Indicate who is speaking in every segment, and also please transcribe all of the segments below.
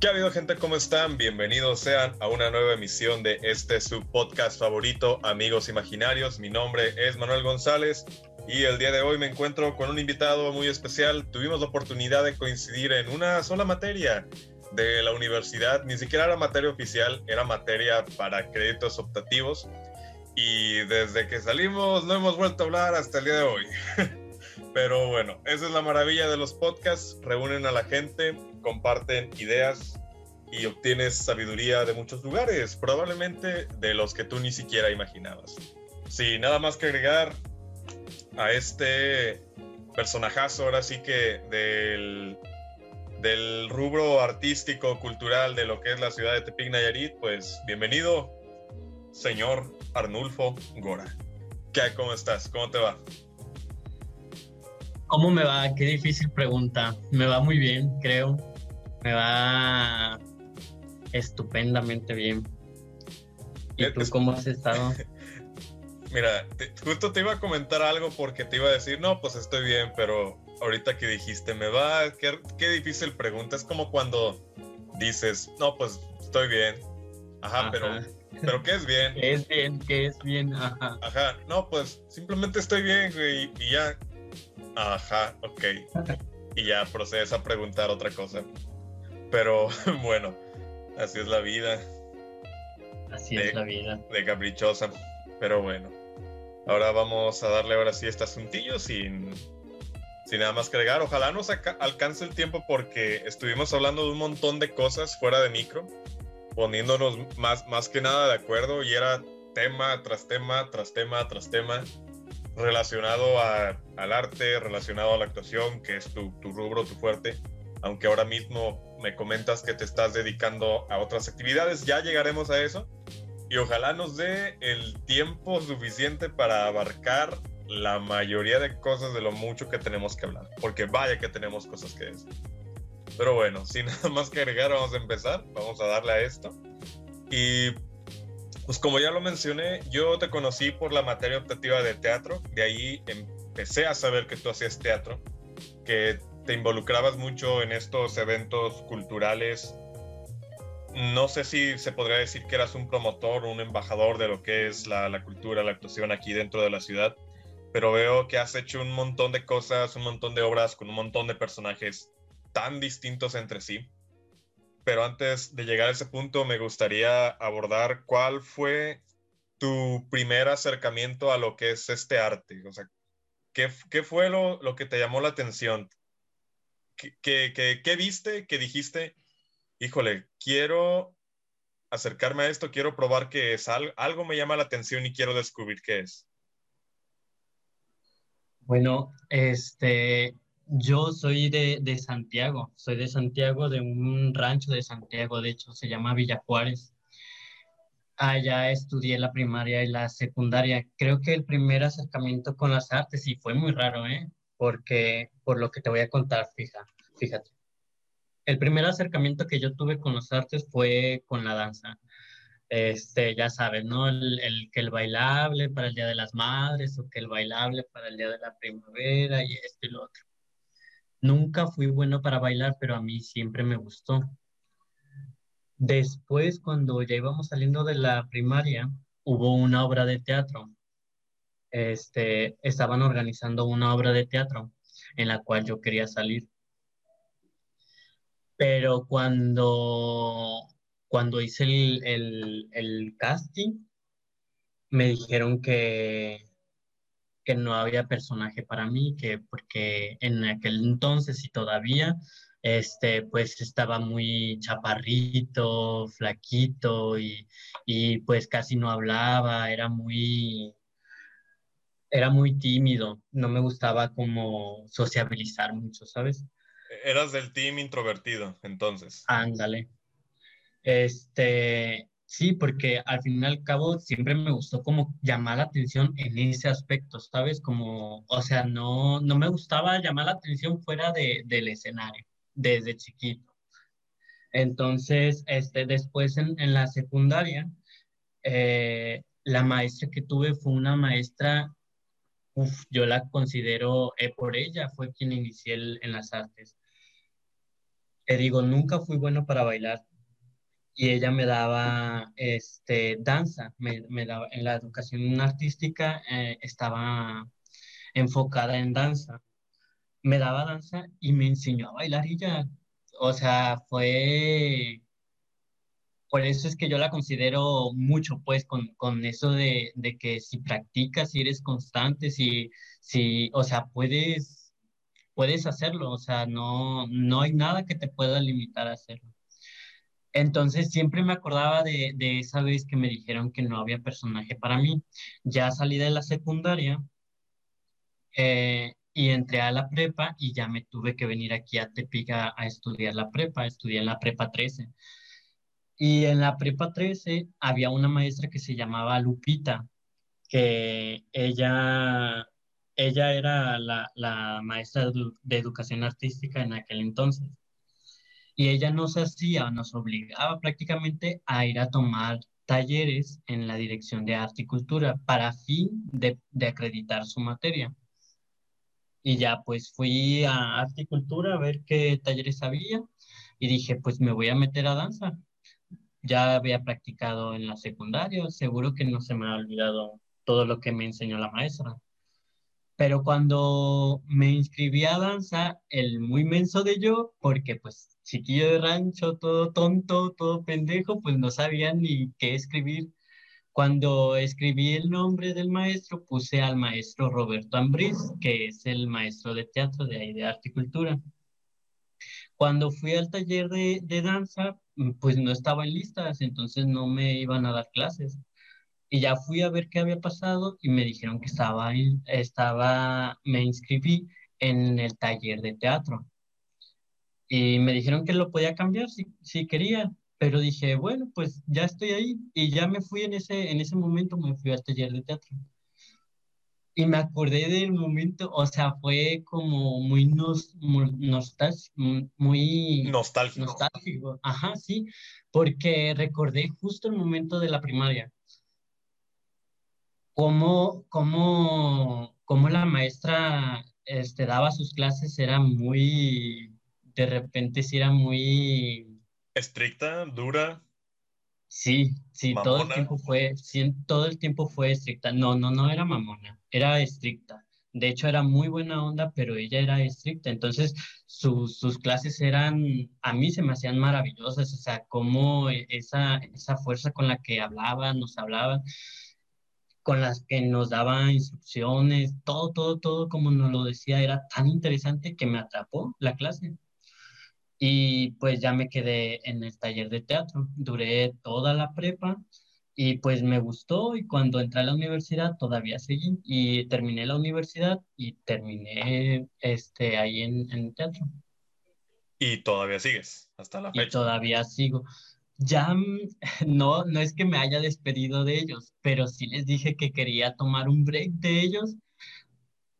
Speaker 1: ¿Qué ha habido gente? ¿Cómo están? Bienvenidos sean a una nueva emisión de este su podcast favorito, Amigos Imaginarios. Mi nombre es Manuel González y el día de hoy me encuentro con un invitado muy especial. Tuvimos la oportunidad de coincidir en una sola materia de la universidad, ni siquiera era materia oficial, era materia para créditos optativos y desde que salimos no hemos vuelto a hablar hasta el día de hoy. Pero bueno, esa es la maravilla de los podcasts, reúnen a la gente, comparten ideas y obtienes sabiduría de muchos lugares, probablemente de los que tú ni siquiera imaginabas. Sin nada más que agregar a este personajazo, ahora sí que del, del rubro artístico, cultural de lo que es la ciudad de Tepic Nayarit, pues bienvenido, señor Arnulfo Gora. ¿Qué? ¿Cómo estás? ¿Cómo te va?
Speaker 2: ¿Cómo me va? Qué difícil pregunta. Me va muy bien, creo. Me va estupendamente bien. ¿Y tú cómo has estado?
Speaker 1: Mira, justo te iba a comentar algo porque te iba a decir, no, pues estoy bien, pero ahorita que dijiste, me va, qué, qué difícil pregunta. Es como cuando dices, no, pues estoy bien. Ajá, pero pero ¿qué es bien?
Speaker 2: ¿Qué es bien? ¿Qué es bien? Ajá.
Speaker 1: Ajá, no, pues simplemente estoy bien, güey, y ya, Ajá, ok. Y ya procedes a preguntar otra cosa. Pero bueno, así es la vida.
Speaker 2: Así es la vida.
Speaker 1: De caprichosa. Pero bueno. Ahora vamos a darle ahora sí este asuntillo sin, sin nada más que agregar. Ojalá nos alcance el tiempo porque estuvimos hablando de un montón de cosas fuera de micro, poniéndonos más, más que nada de acuerdo y era tema tras tema, tras tema, tras tema relacionado al arte, relacionado a la actuación, que es tu, rubro, tu fuerte, aunque ahora mismo me comentas que te estás dedicando a otras actividades, ya llegaremos a eso. Y ojalá nos dé el tiempo suficiente para abarcar la mayoría de cosas de lo mucho que tenemos que hablar, porque vaya que tenemos cosas que decir. Pero bueno, sin nada más que agregar, vamos a empezar, vamos a darle a esto. Y pues como ya lo mencioné, yo te conocí por la materia optativa de teatro, de ahí empecé a saber que tú hacías teatro, que te involucrabas mucho en estos eventos culturales. No sé si se podría decir que eras un promotor o un embajador de lo que es la, la cultura, la actuación aquí dentro de la ciudad, pero veo que has hecho un montón de cosas, un montón de obras con un montón de personajes tan distintos entre sí pero antes de llegar a ese punto me gustaría abordar cuál fue tu primer acercamiento a lo que es este arte. O sea, ¿qué, qué fue lo, lo, que te llamó la atención? ¿Qué, qué, qué viste que dijiste, híjole, quiero acercarme a esto, quiero probar qué es, algo, algo me llama la atención y quiero descubrir qué es?
Speaker 2: Bueno, este, yo soy de, de, Santiago, soy de Santiago, de un rancho de Santiago, de hecho, se llama Villa Juárez. Allá estudié la primaria y la secundaria. Creo que el primer acercamiento con las artes, y fue muy raro, ¿eh? Porque, por lo que te voy a contar, fija, fíjate. El primer acercamiento que yo tuve con las artes fue con la danza. Este, ya sabes, ¿no? El, el, que el bailable para el Día de las Madres o que el bailable para el Día de la Primavera y esto y lo otro. Nunca fui bueno para bailar, pero a mí siempre me gustó. Después, cuando ya íbamos saliendo de la primaria, hubo una obra de teatro. Este, estaban organizando una obra de teatro en la cual yo quería salir. Pero cuando, cuando hice el, el casting, me dijeron que, que no había personaje para mí, que porque en aquel entonces y todavía, este, pues estaba muy chaparrito, flaquito y, y pues casi no hablaba, era muy, era muy tímido, no me gustaba como sociabilizar mucho, ¿sabes?
Speaker 1: Eras del team introvertido, entonces.
Speaker 2: Ándale. Este, Sí, porque al fin y al cabo siempre me gustó como llamar la atención en ese aspecto, ¿sabes? Como, o sea, no, no me gustaba llamar la atención fuera de, del escenario, desde chiquito. Entonces, este, después en, en la secundaria, eh, la maestra que tuve fue una maestra, uf, yo la considero, eh, por ella fue quien inicié en las artes. te digo, nunca fui bueno para bailar. Y ella me daba este, danza, me, me daba, en la educación artística eh, estaba enfocada en danza. Me daba danza y me enseñó a bailar y ya. O sea, fue por eso es que yo la considero mucho, pues, con, con eso de, de, que si practicas, si eres constante, si, si o sea, puedes, puedes hacerlo, o sea, no, no hay nada que te pueda limitar a hacerlo. Entonces siempre me acordaba de, de esa vez que me dijeron que no había personaje para mí. Ya salí de la secundaria eh, y entré a la prepa y ya me tuve que venir aquí a Tepic a, estudiar la prepa, estudié la prepa 13. Y en la prepa 13 había una maestra que se llamaba Lupita, que ella, ella era la, la maestra de educación artística en aquel entonces. Y ella nos hacía, nos obligaba prácticamente a ir a tomar talleres en la dirección de arte y cultura para fin de, de acreditar su materia. Y ya pues fui a arte y cultura a ver qué talleres había y dije, pues me voy a meter a danza ya había practicado en la secundaria, seguro que no se me ha olvidado todo lo que me enseñó la maestra. Pero cuando me inscribí a danza, el muy menso de yo, porque pues chiquillo de rancho, todo tonto, todo pendejo, pues no sabía ni qué escribir. Cuando escribí el nombre del maestro, puse al maestro Roberto Ambriz, que es el maestro de teatro de ahí de arte y cultura. Cuando fui al taller de, de danza, pues no estaba en listas, entonces no me iban a dar clases. Y ya fui a ver qué había pasado y me dijeron que estaba, estaba, me inscribí en el taller de teatro. Y me dijeron que lo podía cambiar si, si quería, pero dije, bueno, pues ya estoy ahí. Y ya me fui en ese, en ese momento, me fui al taller de teatro y me acordé del momento, o sea, fue como muy, nos, muy, muy
Speaker 1: nostálgico.
Speaker 2: nostálgico. Ajá, sí, porque recordé justo el momento de la primaria. Cómo, cómo, cómo la maestra este, daba sus clases, era muy, de repente sí era muy...
Speaker 1: Estricta, dura.
Speaker 2: Sí, sí, todo el tiempo fue, sí, todo el tiempo fue estricta. No, no, no era mamona, era estricta. De hecho, era muy buena onda, pero ella era estricta. Entonces, sus, sus clases eran, a mí se me hacían maravillosas. O sea, cómo esa, esa fuerza con la que hablaba, nos hablaba, con las que nos daba instrucciones, todo, todo, todo, como nos lo decía, era tan interesante que me atrapó la clase. Y pues ya me quedé en el taller de teatro. Duré toda la prepa y pues me gustó y cuando entré a la universidad todavía seguí y terminé la universidad y terminé este, ahí en, en teatro.
Speaker 1: Y todavía sigues hasta la fecha.
Speaker 2: Y todavía sigo. Ya no, no es que me haya despedido de ellos, pero sí les dije que quería tomar un break de ellos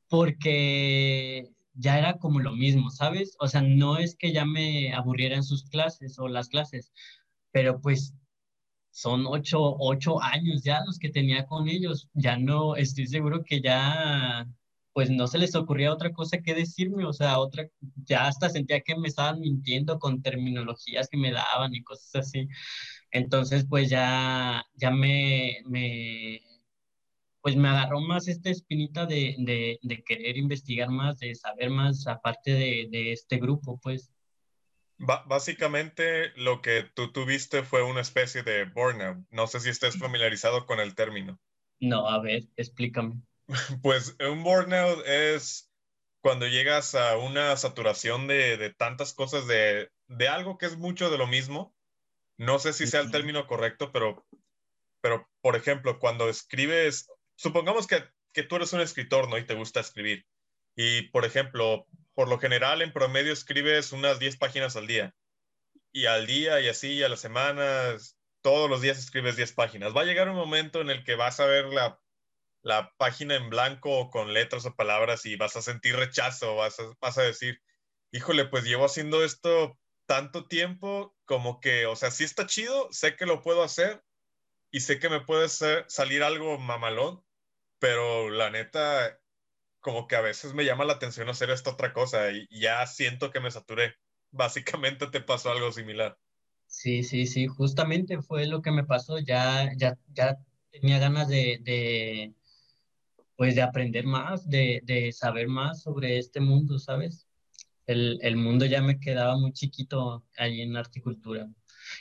Speaker 2: porque ya era como lo mismo, ¿sabes? O sea, no es que ya me aburrieran sus clases o las clases, pero pues son ocho, ocho años ya los que tenía con ellos. Ya no, estoy seguro que ya, pues no se les ocurría otra cosa que decirme, o sea, otra, ya hasta sentía que me estaban mintiendo con terminologías que me daban y cosas así. Entonces, pues ya, ya me, me pues me agarró más esta espinita de, de, de querer investigar más, de saber más aparte de, de este grupo, pues.
Speaker 1: Básicamente lo que tú tuviste fue una especie de burnout. No sé si estés familiarizado con el término.
Speaker 2: No, a ver, explícame.
Speaker 1: Pues un burnout es cuando llegas a una saturación de, de tantas cosas, de, de, algo que es mucho de lo mismo. No sé si sea el término correcto, pero, pero por ejemplo, cuando escribes supongamos que, que tú eres un escritor, ¿no? Y te gusta escribir. Y, por ejemplo, por lo general, en promedio escribes unas 10 páginas al día. Y al día y así, a las semanas, todos los días escribes 10 páginas. Va a llegar un momento en el que vas a ver la, la página en blanco con letras o palabras y vas a sentir rechazo, vas a, vas a decir, híjole, pues llevo haciendo esto tanto tiempo como que, o sea, sí está chido, sé que lo puedo hacer y sé que me puede salir algo mamalón, pero la neta, como que a veces me llama la atención hacer esta otra cosa y ya siento que me saturé. básicamente te pasó algo similar.
Speaker 2: Sí, sí, sí, justamente fue lo que me pasó. Ya, ya, ya tenía ganas de, de pues de aprender más, de, de, saber más sobre este mundo, ¿sabes? El, el, mundo ya me quedaba muy chiquito ahí en horticultura.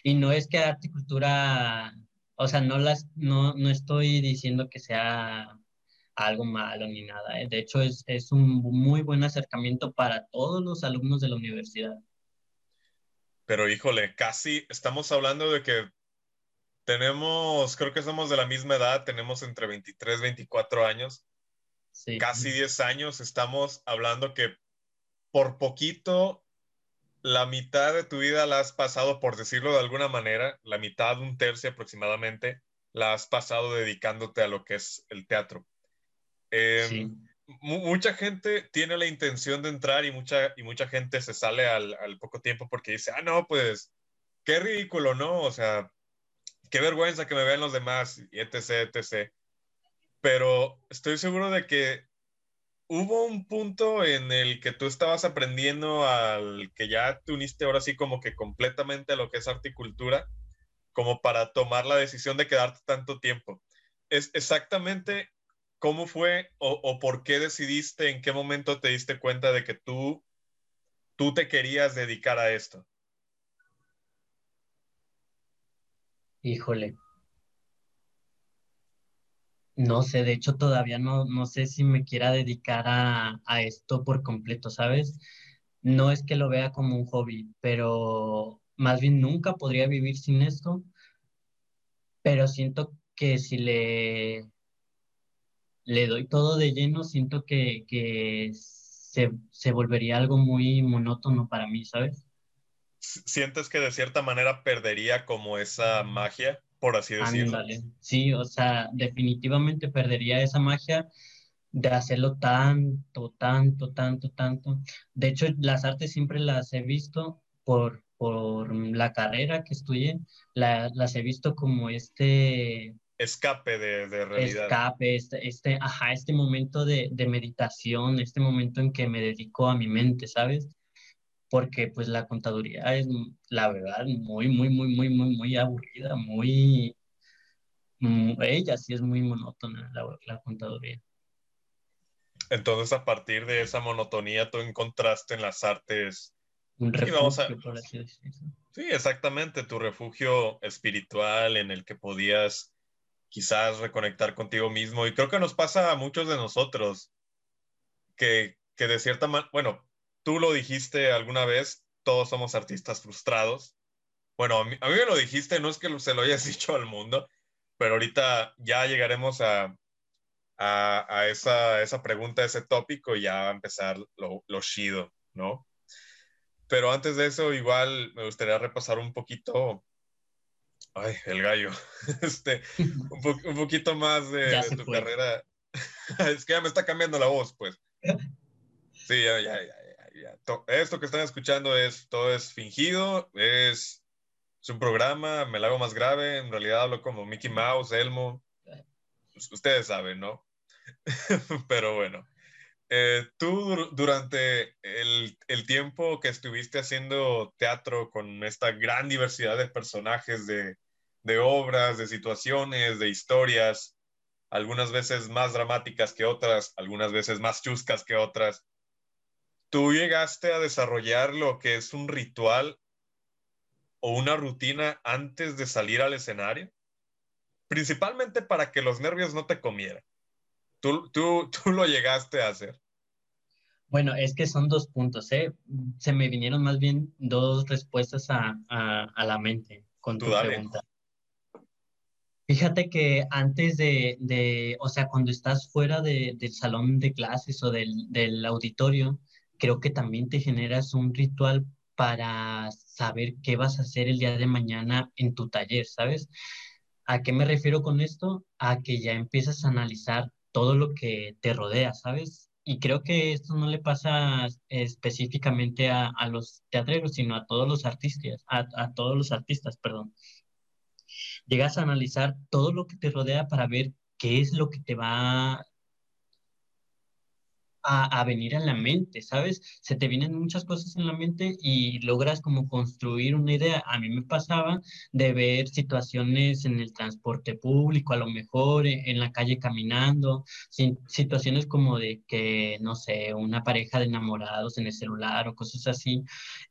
Speaker 2: Y no es que horticultura, o sea, no, las, no, no estoy diciendo que sea algo malo ni nada. ¿eh? De hecho, es, es un muy buen acercamiento para todos los alumnos de la universidad.
Speaker 1: Pero híjole, casi estamos hablando de que tenemos, creo que somos de la misma edad, tenemos entre 23 y 24 años. Sí. Casi 10 años, estamos hablando que por poquito la mitad de tu vida la has pasado, por decirlo de alguna manera, la mitad, un tercio aproximadamente, la has pasado dedicándote a lo que es el teatro. Em, mucha gente tiene la intención de entrar y mucha, y mucha gente se sale al, poco tiempo porque dice, ah, no, pues qué ridículo, ¿no? O sea, qué vergüenza que me vean los demás, y etc., etc. Pero estoy seguro de que hubo un punto en el que tú estabas aprendiendo al que ya te uniste ahora sí como que completamente a lo que es articultura, como para tomar la decisión de quedarte tanto tiempo. Es exactamente ¿cómo fue o, por qué decidiste, en qué momento te diste cuenta de que tú, tú te querías dedicar a esto?
Speaker 2: Híjole. No sé, de hecho todavía no, no sé si me quiera dedicar a, a esto por completo, ¿sabes? No es que lo vea como un hobby, pero más bien nunca podría vivir sin esto, pero siento que si le le doy todo de lleno, siento que, que se, se, volvería algo muy monótono para mí, ¿sabes?
Speaker 1: ¿Sientes que de cierta manera perdería como esa magia, por así decirlo?
Speaker 2: Sí, o sea, definitivamente perdería esa magia de hacerlo tanto, tanto, tanto, tanto. De hecho, las artes siempre las he visto por, por la carrera que estudié, las he visto como este
Speaker 1: escape de, de realidad.
Speaker 2: Escape, este, este, ajá, este momento de, de, meditación, este momento en que me dedico a mi mente, ¿sabes? Porque pues la contaduría es, la verdad, muy, muy, muy, muy, muy, muy aburrida, muy... Mm, ella sí es muy monótona, la, la contaduría.
Speaker 1: Entonces, a partir de esa monotonía, tú encontraste en las artes... Un refugio, por así decirlo. Sí, exactamente, tu refugio espiritual en el que podías quizás reconectar contigo mismo. Y creo que nos pasa a muchos de nosotros que, que de cierta manera, bueno, tú lo dijiste alguna vez, todos somos artistas frustrados. Bueno, a mí, a mí, me lo dijiste, no es que se lo hayas dicho al mundo, pero ahorita ya llegaremos a, a, a esa, esa, pregunta, ese tópico y ya va a empezar lo, lo chido, ¿no? Pero antes de eso, igual me gustaría repasar un poquito Ay, el gallo. Este, un, poquito más de, tu carrera. es que ya me está cambiando la voz, pues. Sí, ya, ya, ya, Esto que están escuchando es, todo es fingido, es, es un programa, me lo hago más grave, en realidad hablo como Mickey Mouse, Elmo. Ustedes saben, ¿no? Pero bueno. Eh, tú durante el, el, tiempo que estuviste haciendo teatro con esta gran diversidad de personajes, de, de obras, de situaciones, de historias, algunas veces más dramáticas que otras, algunas veces más chuscas que otras, ¿tú llegaste a desarrollar lo que es un ritual o una rutina antes de salir al escenario? Principalmente para que los nervios no te comieran. ¿Tú, tú, tú lo llegaste a hacer?
Speaker 2: Bueno, es que son dos puntos, ¿eh? Se me vinieron más bien dos respuestas a, a, la mente con tu pregunta. Fíjate que antes de, de, o sea, cuando estás fuera de, del salón de clases o del, del auditorio, creo que también te generas un ritual para saber qué vas a hacer el día de mañana en tu taller, ¿sabes? ¿A qué me refiero con esto? A que ya empiezas a analizar todo lo que te rodea, ¿sabes? Y creo que esto no le pasa específicamente a, a los teatreros, sino a todos los artistas, a, a, todos los artistas, perdón. Llegas a analizar todo lo que te rodea para ver qué es lo que te va a, venir a la mente, ¿sabes? Se te vienen muchas cosas en la mente y logras como construir una idea. A mí me pasaba de ver situaciones en el transporte público, a lo mejor e, en, la calle caminando, situaciones como de que, no sé, una pareja de enamorados en el celular o cosas así.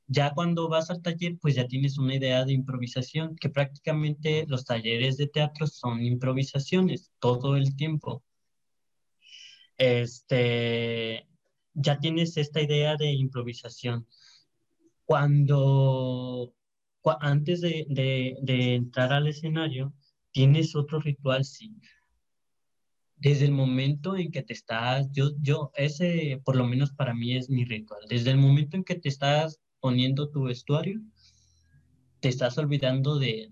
Speaker 2: Ya cuando vas al taller, pues ya tienes una idea de improvisación, que prácticamente los talleres de teatro son improvisaciones todo el tiempo este, ya tienes esta idea de improvisación. Cuando, antes de, entrar al escenario, tienes otro ritual, sí. Desde el momento en que te estás, yo, yo, ese por lo menos para mí es mi ritual. Desde el momento en que te estás poniendo tu vestuario, te estás olvidando de,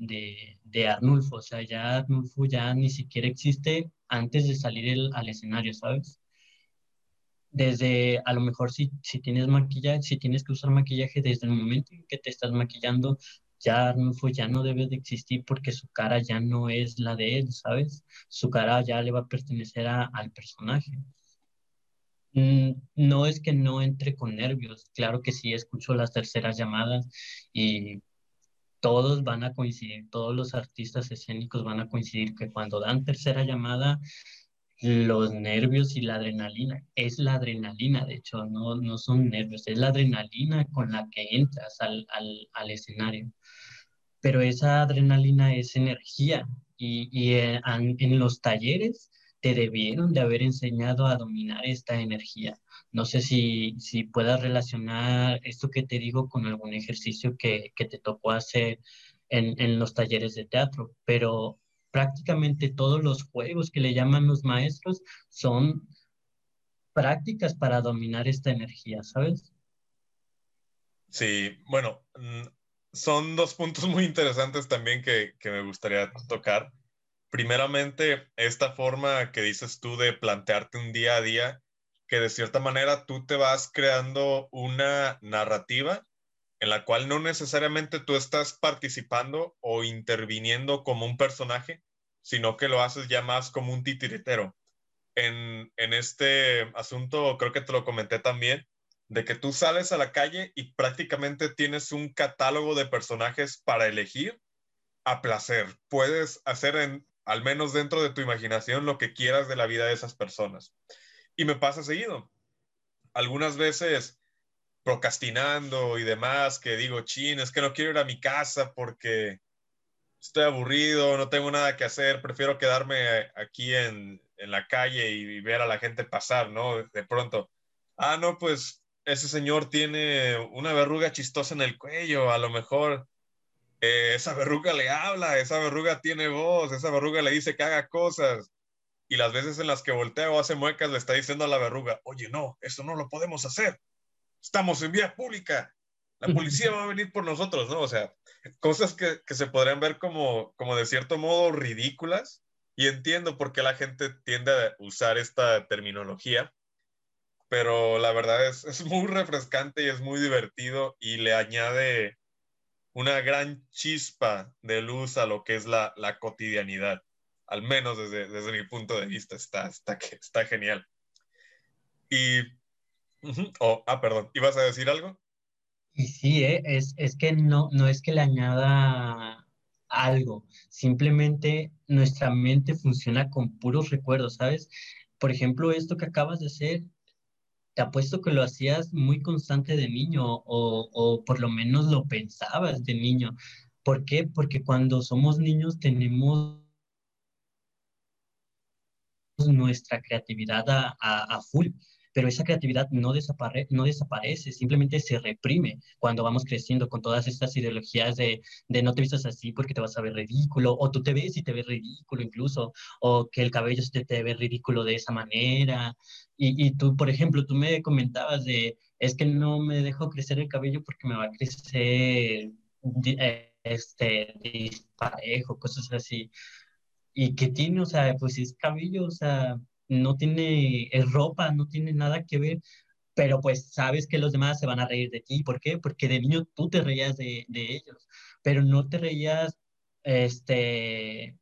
Speaker 2: de, Arnulfo. O sea, ya Arnulfo ya ni siquiera existe antes de salir al escenario, ¿sabes? Desde, a lo mejor si, si tienes maquillaje, si tienes que usar maquillaje desde el momento en que te estás maquillando, ya Arnulfo ya no debe de existir porque su cara ya no es la de él, ¿sabes? Su cara ya le va a pertenecer al personaje. Mm, no es que no entre con nervios, claro que sí, escucho las terceras llamadas y todos van a coincidir, todos los artistas escénicos van a coincidir que cuando dan tercera llamada, los nervios y la adrenalina, es la adrenalina, de hecho, no, no son nervios, es la adrenalina con la que entras al, al, al escenario. Pero esa adrenalina es energía y, y en, en los talleres te debieron de haber enseñado a dominar esta energía. No sé si, si puedas relacionar esto que te digo con algún ejercicio que, que te tocó hacer en, en, los talleres de teatro, pero prácticamente todos los juegos que le llaman los maestros son prácticas para dominar esta energía, ¿sabes?
Speaker 1: Sí, bueno, mm, son dos puntos muy interesantes también que, que me gustaría tocar primeramente, esta forma que dices tú de plantearte un día a día, que de cierta manera tú te vas creando una narrativa en la cual no necesariamente tú estás participando o interviniendo como un personaje, sino que lo haces ya más como un titiritero. En, en este asunto, creo que te lo comenté también, de que tú sales a la calle y prácticamente tienes un catálogo de personajes para elegir a placer. Puedes hacer en, al menos dentro de tu imaginación, lo que quieras de la vida de esas personas. Y me pasa seguido. Algunas veces procrastinando y demás, que digo, chin, es que no quiero ir a mi casa porque estoy aburrido, no tengo nada que hacer, prefiero quedarme aquí en, en la calle y ver a la gente pasar, ¿no? De pronto, ah, no, pues ese señor tiene una verruga chistosa en el cuello, a lo mejor eh, esa verruga le habla, esa verruga tiene voz, esa verruga le dice que haga cosas. Y las veces en las que voltea o hace muecas le está diciendo a la verruga, oye, no, eso no lo podemos hacer. Estamos en vía pública. La policía va a venir por nosotros, ¿no? O sea, cosas que, que se podrían ver como, como de cierto modo ridículas. Y entiendo por qué la gente tiende a usar esta terminología, pero la verdad es, es muy refrescante y es muy divertido y le añade una gran chispa de luz a lo que es la, la cotidianidad. Al menos desde, desde, mi punto de vista está, está, está genial. Y, oh, ah, perdón, ¿ibas a decir algo?
Speaker 2: Y sí, ¿eh? es, es que no, no es que le añada algo, simplemente nuestra mente funciona con puros recuerdos, ¿sabes? Por ejemplo, esto que acabas de hacer te apuesto que lo hacías muy constante de niño o, por lo menos lo pensabas de niño. ¿Por qué? Porque cuando somos niños tenemos nuestra creatividad a full pero esa creatividad no, desapare no desaparece, simplemente se reprime cuando vamos creciendo con todas estas ideologías de, de, no te vistas así porque te vas a ver ridículo, o tú te ves y te ves ridículo incluso, o que el cabello se te ve ridículo de esa manera. Y, y tú, por ejemplo, tú me comentabas de, es que no me dejo crecer el cabello porque me va a crecer este, disparejo, cosas así. Y que tiene, o sea, pues es cabello, o sea, no tiene, es ropa, no tiene nada que ver, pero pues sabes que los demás se van a reír de ti. ¿Por qué? Porque de niño tú te reías de, ellos, pero no te reías este,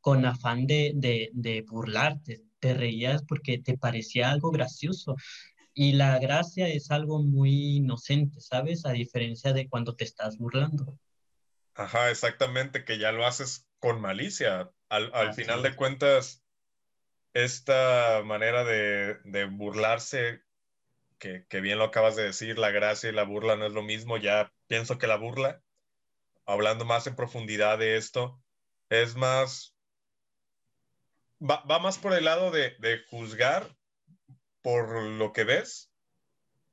Speaker 2: con afán de, burlarte, te reías porque te parecía algo gracioso. Y la gracia es algo muy inocente, ¿sabes? A diferencia de cuando te estás burlando.
Speaker 1: Ajá, exactamente, que ya lo haces con malicia. Al, final de cuentas, esta manera de, burlarse, que, que, bien lo acabas de decir, la gracia y la burla no es lo mismo, ya pienso que la burla, hablando más en profundidad de esto, es más, va, va más por el lado de, de juzgar por lo que ves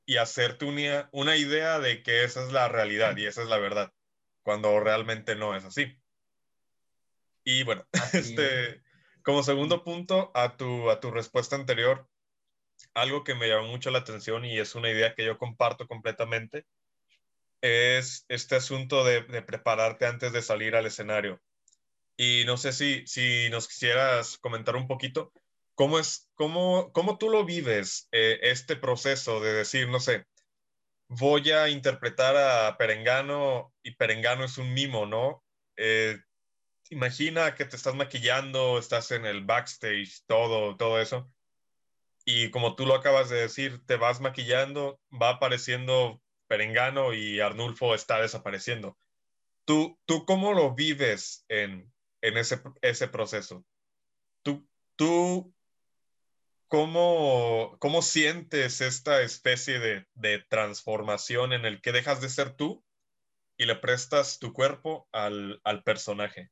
Speaker 1: y hacerte una, una idea de que esa es la realidad y esa es la verdad, cuando realmente no es así. Y bueno, este, como segundo punto a tu, a tu respuesta anterior, algo que me llamó mucho la atención y es una idea que yo comparto completamente, es este asunto de, prepararte antes de salir al escenario. Y no sé si, si nos quisieras comentar un poquito ¿Cómo, es, cómo, cómo tú lo vives, eh, este proceso de decir, no sé, voy a interpretar a Perengano y Perengano es un mimo, ¿no? Eh, imagina que te estás maquillando, estás en el backstage, todo, todo eso. Y como tú lo acabas de decir, te vas maquillando, va apareciendo Perengano y Arnulfo está desapareciendo. ¿Tú, tú cómo lo vives en, en ese, ese proceso? ¿Tú, tú ¿Cómo, ¿Cómo sientes esta especie de, de, transformación en el que dejas de ser tú y le prestas tu cuerpo al, al personaje?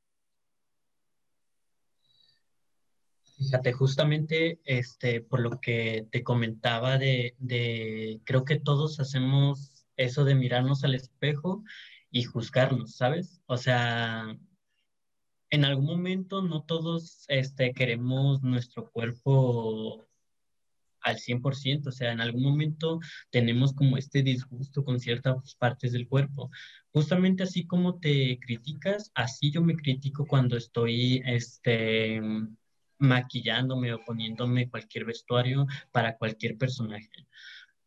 Speaker 2: Fíjate, justamente este, por lo que te comentaba de, de, creo que todos hacemos eso de mirarnos al espejo y juzgarnos, ¿sabes? O sea, en algún momento no todos este, queremos nuestro cuerpo al 100%, o sea, en algún momento tenemos como este disgusto con ciertas partes del cuerpo. Justamente así como te criticas, así yo me critico cuando estoy este, maquillándome o poniéndome cualquier vestuario para cualquier personaje.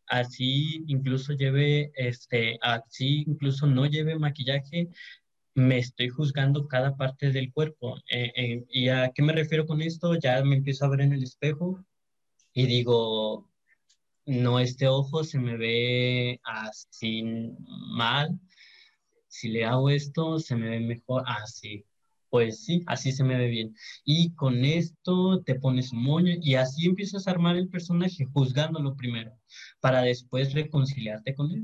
Speaker 2: Así incluso lleve, este, así incluso no lleve maquillaje, me estoy juzgando cada parte del cuerpo. Eh, eh, ¿Y a qué me refiero con esto? Ya me empiezo a ver en el espejo y digo, no, este ojo se me ve así mal, si le hago esto se me ve mejor, así. Pues sí, así se me ve bien. Y con esto te pones un moño y así empiezas a armar el personaje, juzgándolo primero, para después reconciliarte con él.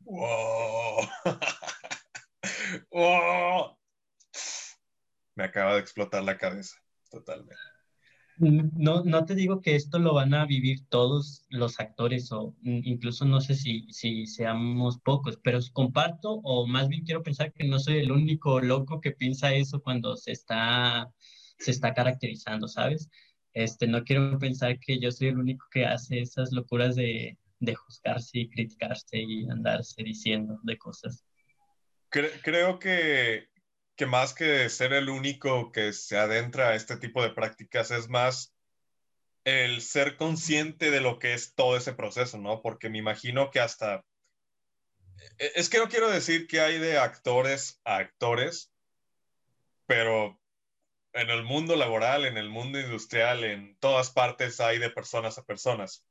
Speaker 1: ¡Wow! ¡Wow! Me acaba de explotar la cabeza, totalmente.
Speaker 2: No, no te digo que esto lo van a vivir todos los actores o incluso no sé si, si seamos pocos, pero comparto o más bien quiero pensar que no soy el único loco que piensa eso cuando se está, se está caracterizando, ¿sabes? Este, no quiero pensar que yo soy el único que hace esas locuras de, de juzgarse y criticarse y andarse diciendo de cosas.
Speaker 1: Creo que, que más que ser el único que se adentra a este tipo de prácticas, es más el ser consciente de lo que es todo ese proceso, ¿no? Porque me imagino que hasta... E, es que no quiero decir que hay de actores a actores, pero en el mundo laboral, en el mundo industrial, en todas partes hay de personas a personas.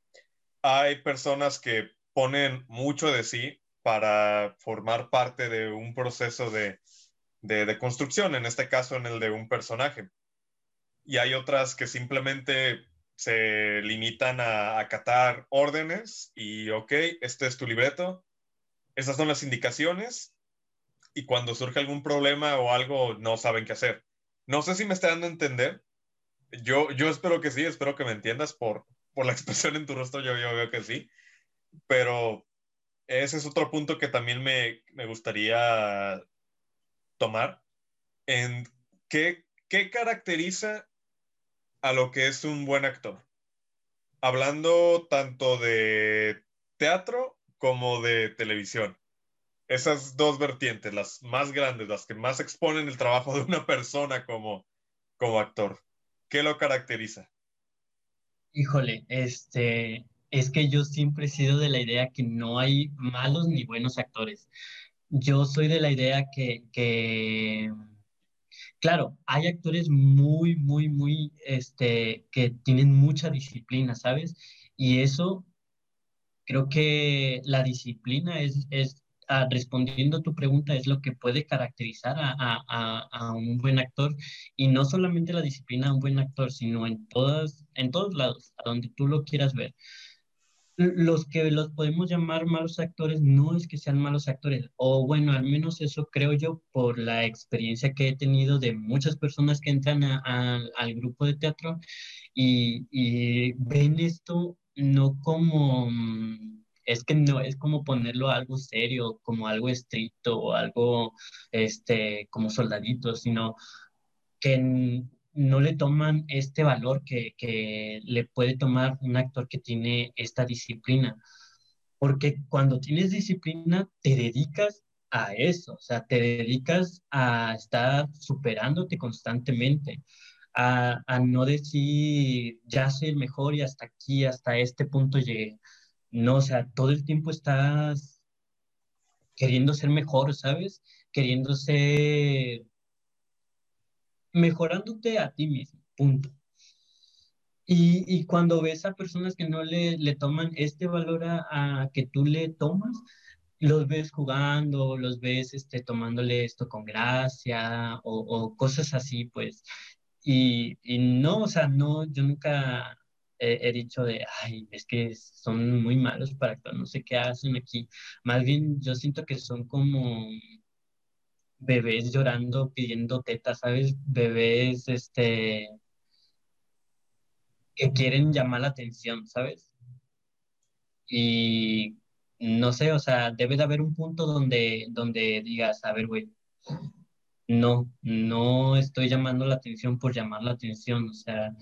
Speaker 1: Hay personas que ponen mucho de sí para formar parte de un proceso de de, construcción, en este caso en el de un personaje. Y hay otras que simplemente se limitan a acatar órdenes y, ok, este es tu libreto, esas son las indicaciones y cuando surge algún problema o algo no saben qué hacer. No sé si me está dando a entender. Yo, yo espero que sí, espero que me entiendas por, por la expresión en tu rostro, yo, yo veo que sí. Pero ese es otro punto que también me, me gustaría tomar en qué, qué caracteriza a lo que es un buen actor. Hablando tanto de teatro como de televisión. Esas dos vertientes, las más grandes, las que más exponen el trabajo de una persona como, como actor. ¿Qué lo caracteriza?
Speaker 2: Híjole, este, es que yo siempre he sido de la idea que no hay malos ni buenos actores yo soy de la idea que, Claro, hay actores muy, muy, muy, este, que tienen mucha disciplina, ¿sabes? Y eso, creo que la disciplina es, es ah, respondiendo a tu pregunta, es lo que puede caracterizar a, a, a, un buen actor. Y no solamente la disciplina a un buen actor, sino en, todas, en todos lados, a donde tú lo quieras ver los que los podemos llamar malos actores no es que sean malos actores, o bueno, al menos eso creo yo por la experiencia que he tenido de muchas personas que entran al grupo de teatro y, y, ven esto no como, mm, es que no es como ponerlo algo serio, como algo estricto o algo este, como soldadito, sino que no le toman este valor que, le puede tomar un actor que tiene esta disciplina. Porque cuando tienes disciplina, te dedicas a eso, o sea, te dedicas a estar superándote constantemente, a, no decir, ya soy el mejor y hasta aquí, hasta este punto llegué. No, o sea, todo el tiempo estás queriendo ser mejor, ¿sabes? Queriendo ser mejorándote a ti mismo, punto. Y, y, cuando ves a personas que no le, le toman este valor a, que tú le tomas, los ves jugando, los ves este, tomándole esto con gracia o, cosas así, pues. Y, y, no, o sea, no, yo nunca he, he, dicho de, ay, es que son muy malos para actuar, no sé qué hacen aquí. Más bien, yo siento que son como bebés llorando, pidiendo tetas, ¿sabes? Bebés, este, que quieren llamar la atención, ¿sabes? Y no sé, o sea, debe de haber un punto donde, donde digas, a ver, güey, no, no estoy llamando la atención por llamar la atención, o sea,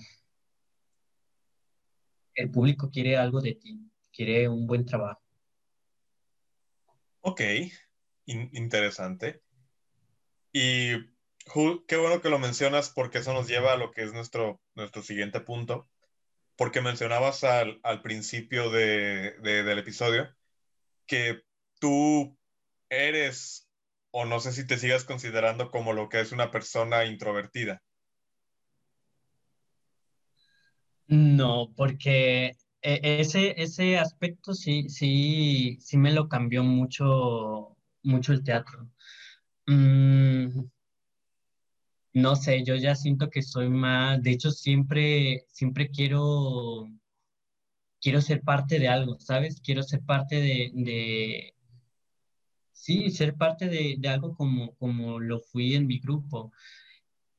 Speaker 2: el público quiere algo de ti, quiere un buen trabajo.
Speaker 1: Ok, interesante. Y qué bueno que lo mencionas porque eso nos lleva a lo que es nuestro, nuestro siguiente punto. Porque mencionabas al, al principio de, del episodio que tú eres, o no sé si te sigas considerando como lo que es una persona introvertida.
Speaker 2: No, porque e, ese, ese aspecto sí, sí, sí me lo cambió mucho, mucho el teatro. Mm, no sé, yo ya siento que soy más, de hecho siempre, siempre quiero, quiero ser parte de algo, ¿sabes? Quiero ser parte de, de sí, ser parte de, de algo como, como lo fui en mi grupo.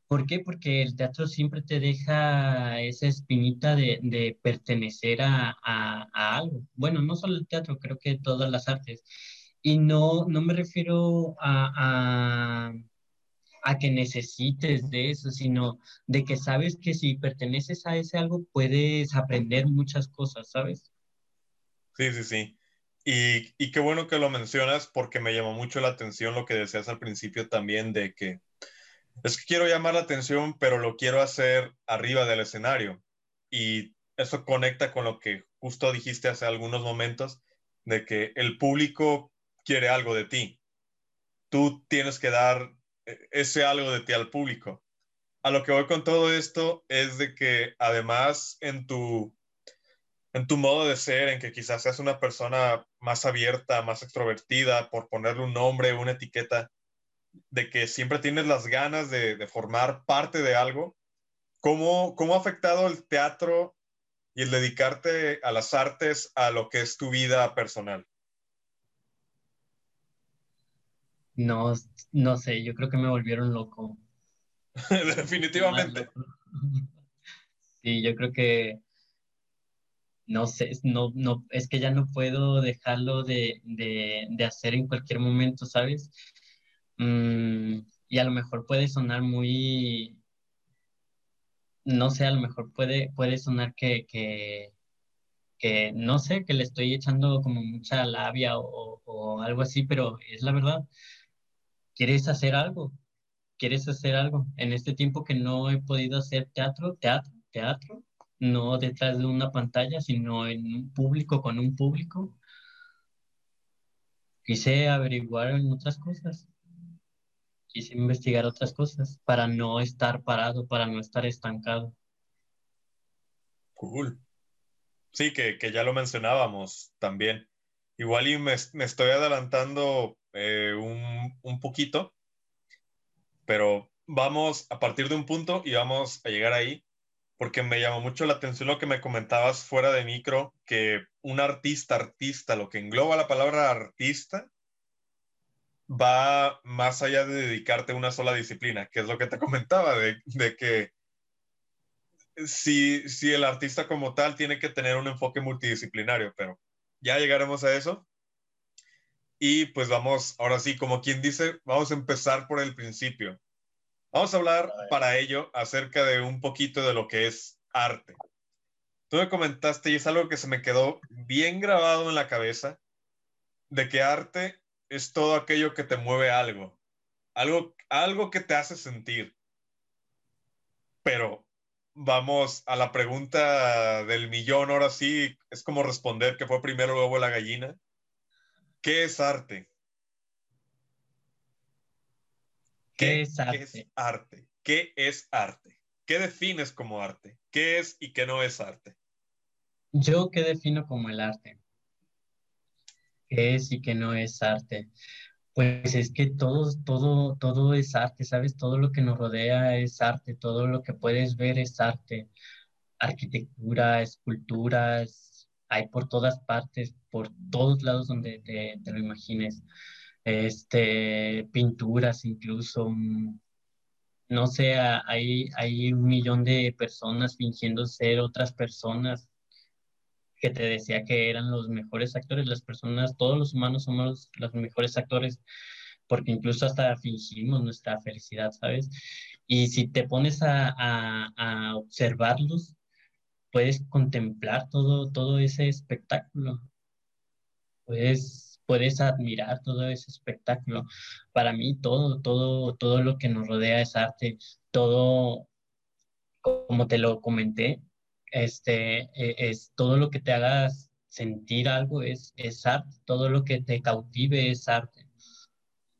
Speaker 2: ¿Por qué? Porque el teatro siempre te deja esa espinita de, de pertenecer a, a, a, algo. Bueno, no solo el teatro, creo que todas las artes. Y no, no me refiero a, a, que necesites de eso, sino de que sabes que si perteneces a ese algo puedes aprender muchas cosas, ¿sabes?
Speaker 1: Sí, sí, sí. Y, y qué bueno que lo mencionas porque me llamó mucho la atención lo que decías al principio también de que es que quiero llamar la atención, pero lo quiero hacer arriba del escenario. Y eso conecta con lo que justo dijiste hace algunos momentos, de que el público quiere algo de ti. Tú tienes que dar eh, ese algo de ti al público. A lo que voy con todo esto es de que además en tu, en tu modo de ser, en que quizás seas una persona más abierta, más extrovertida, por ponerle un nombre, una etiqueta, de que siempre tienes las ganas de, de formar parte de algo, ¿cómo, ¿cómo ha afectado el teatro y el dedicarte a las artes a lo que es tu vida personal?
Speaker 2: No, no sé, yo creo que me volvieron loco.
Speaker 1: Definitivamente.
Speaker 2: Sí, yo creo que no sé, no, no, es que ya no puedo dejarlo de, hacer en cualquier momento, ¿sabes? Mm, y a lo mejor puede sonar muy, no sé, a lo mejor puede, puede sonar que, que, no sé, que le estoy echando como mucha labia o, o algo así, pero es la verdad. ¿Quieres hacer algo? ¿Quieres hacer algo? En este tiempo que no he podido hacer teatro, teatro, teatro, no detrás de una pantalla, sino en un público, con un público, quise averiguar en otras cosas. quise investigar otras cosas para no estar parado, para no estar estancado.
Speaker 1: Cool. Sí, que, ya lo mencionábamos también. Igual y me, estoy adelantando eh, un, un poquito, pero vamos a partir de un punto y vamos a llegar ahí, porque me llamó mucho la atención lo que me comentabas fuera de micro, que un artista, artista, lo que engloba la palabra artista, va más allá de dedicarte a una sola disciplina, que es lo que te comentaba, de, que si, si el artista como tal tiene que tener un enfoque multidisciplinario, pero ya llegaremos a eso. Y pues vamos, ahora sí, como quien dice, vamos a empezar por el principio. Vamos a hablar para ello acerca de un poquito de lo que es arte. Tú me comentaste, y es algo que se me quedó bien grabado en la cabeza, de que arte es todo aquello que te mueve algo, algo, algo que te hace sentir. Pero vamos a la pregunta del millón, ahora sí, es como responder que fue primero luego la gallina. ¿Qué es arte?
Speaker 2: ¿Qué, es arte?
Speaker 1: ¿Qué es arte? ¿Qué es arte? ¿Qué defines como arte? ¿Qué es y qué no es arte?
Speaker 2: Yo qué defino como el arte qué es y qué no es arte. Pues es que todo, todo, todo es arte, ¿sabes? Todo lo que nos rodea es arte, todo lo que puedes ver es arte. Arquitectura, esculturas, hay por todas partes, por todos lados donde te, lo imagines. Este, pinturas incluso, mm, no sé, hay, hay un millón de personas fingiendo ser otras personas que te decía que eran los mejores actores, las personas, todos los humanos somos los mejores actores, porque incluso hasta fingimos nuestra felicidad, ¿sabes? Y si te pones a, a, observarlos, puedes contemplar todo, todo ese espectáculo. Puedes, puedes admirar todo ese espectáculo. Para mí, todo, todo, todo lo que nos rodea es arte. Todo, como te lo comenté, este, e, es todo lo que te haga sentir algo es, es arte, todo lo que te cautive es arte.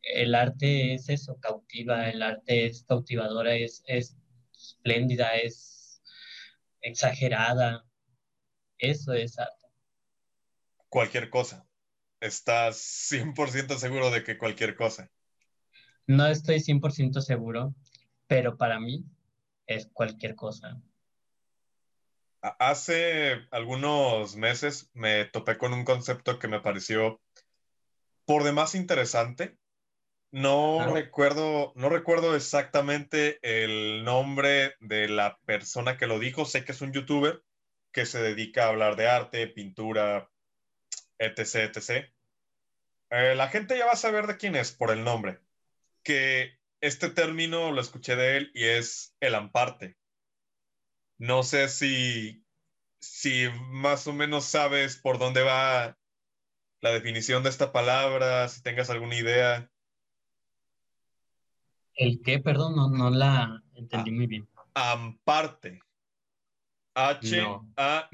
Speaker 2: El arte es eso, cautiva, el arte es cautivadora, es, es espléndida, es exagerada. Eso es arte.
Speaker 1: Cualquier cosa. ¿Estás 100% seguro de que cualquier cosa?
Speaker 2: No estoy 100% seguro, pero para mí es cualquier cosa.
Speaker 1: Hace algunos meses me topé con un concepto que me pareció por demás interesante. No recuerdo, no recuerdo exactamente el nombre de la persona que lo dijo. Sé que es un youtuber que se dedica a hablar de arte, pintura, etc, etc. Eh, la gente ya va a saber de quién es por el nombre. Que este término lo escuché de él y es el amparte. No sé si, si más o menos sabes por dónde va la definición de esta palabra, si tengas alguna idea.
Speaker 2: ¿El qué? Perdón, no, la entendí muy bien.
Speaker 1: Amparte. H-A-M-P-A-R-T.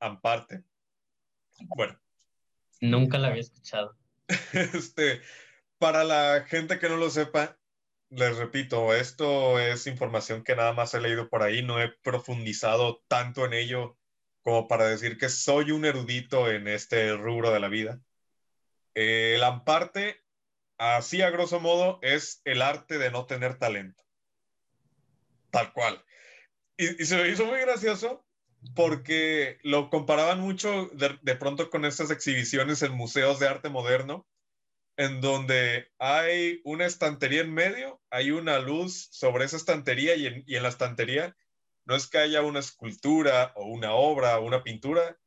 Speaker 1: Amparte. Bueno.
Speaker 2: Nunca la había escuchado.
Speaker 1: Este, para la gente que no lo sepa, les repito, esto es información que nada más he leído por ahí, no he profundizado tanto en ello como para decir que soy un erudito en este rubro de la vida. el amparte, así a grosso modo, es el arte de no tener talento. Tal cual. Y, se me hizo muy gracioso porque lo comparaban mucho de, de pronto con estas exhibiciones en museos de arte moderno en donde hay una estantería en medio, hay una luz sobre esa estantería y en, la estantería no es que haya una escultura o una obra o una pintura,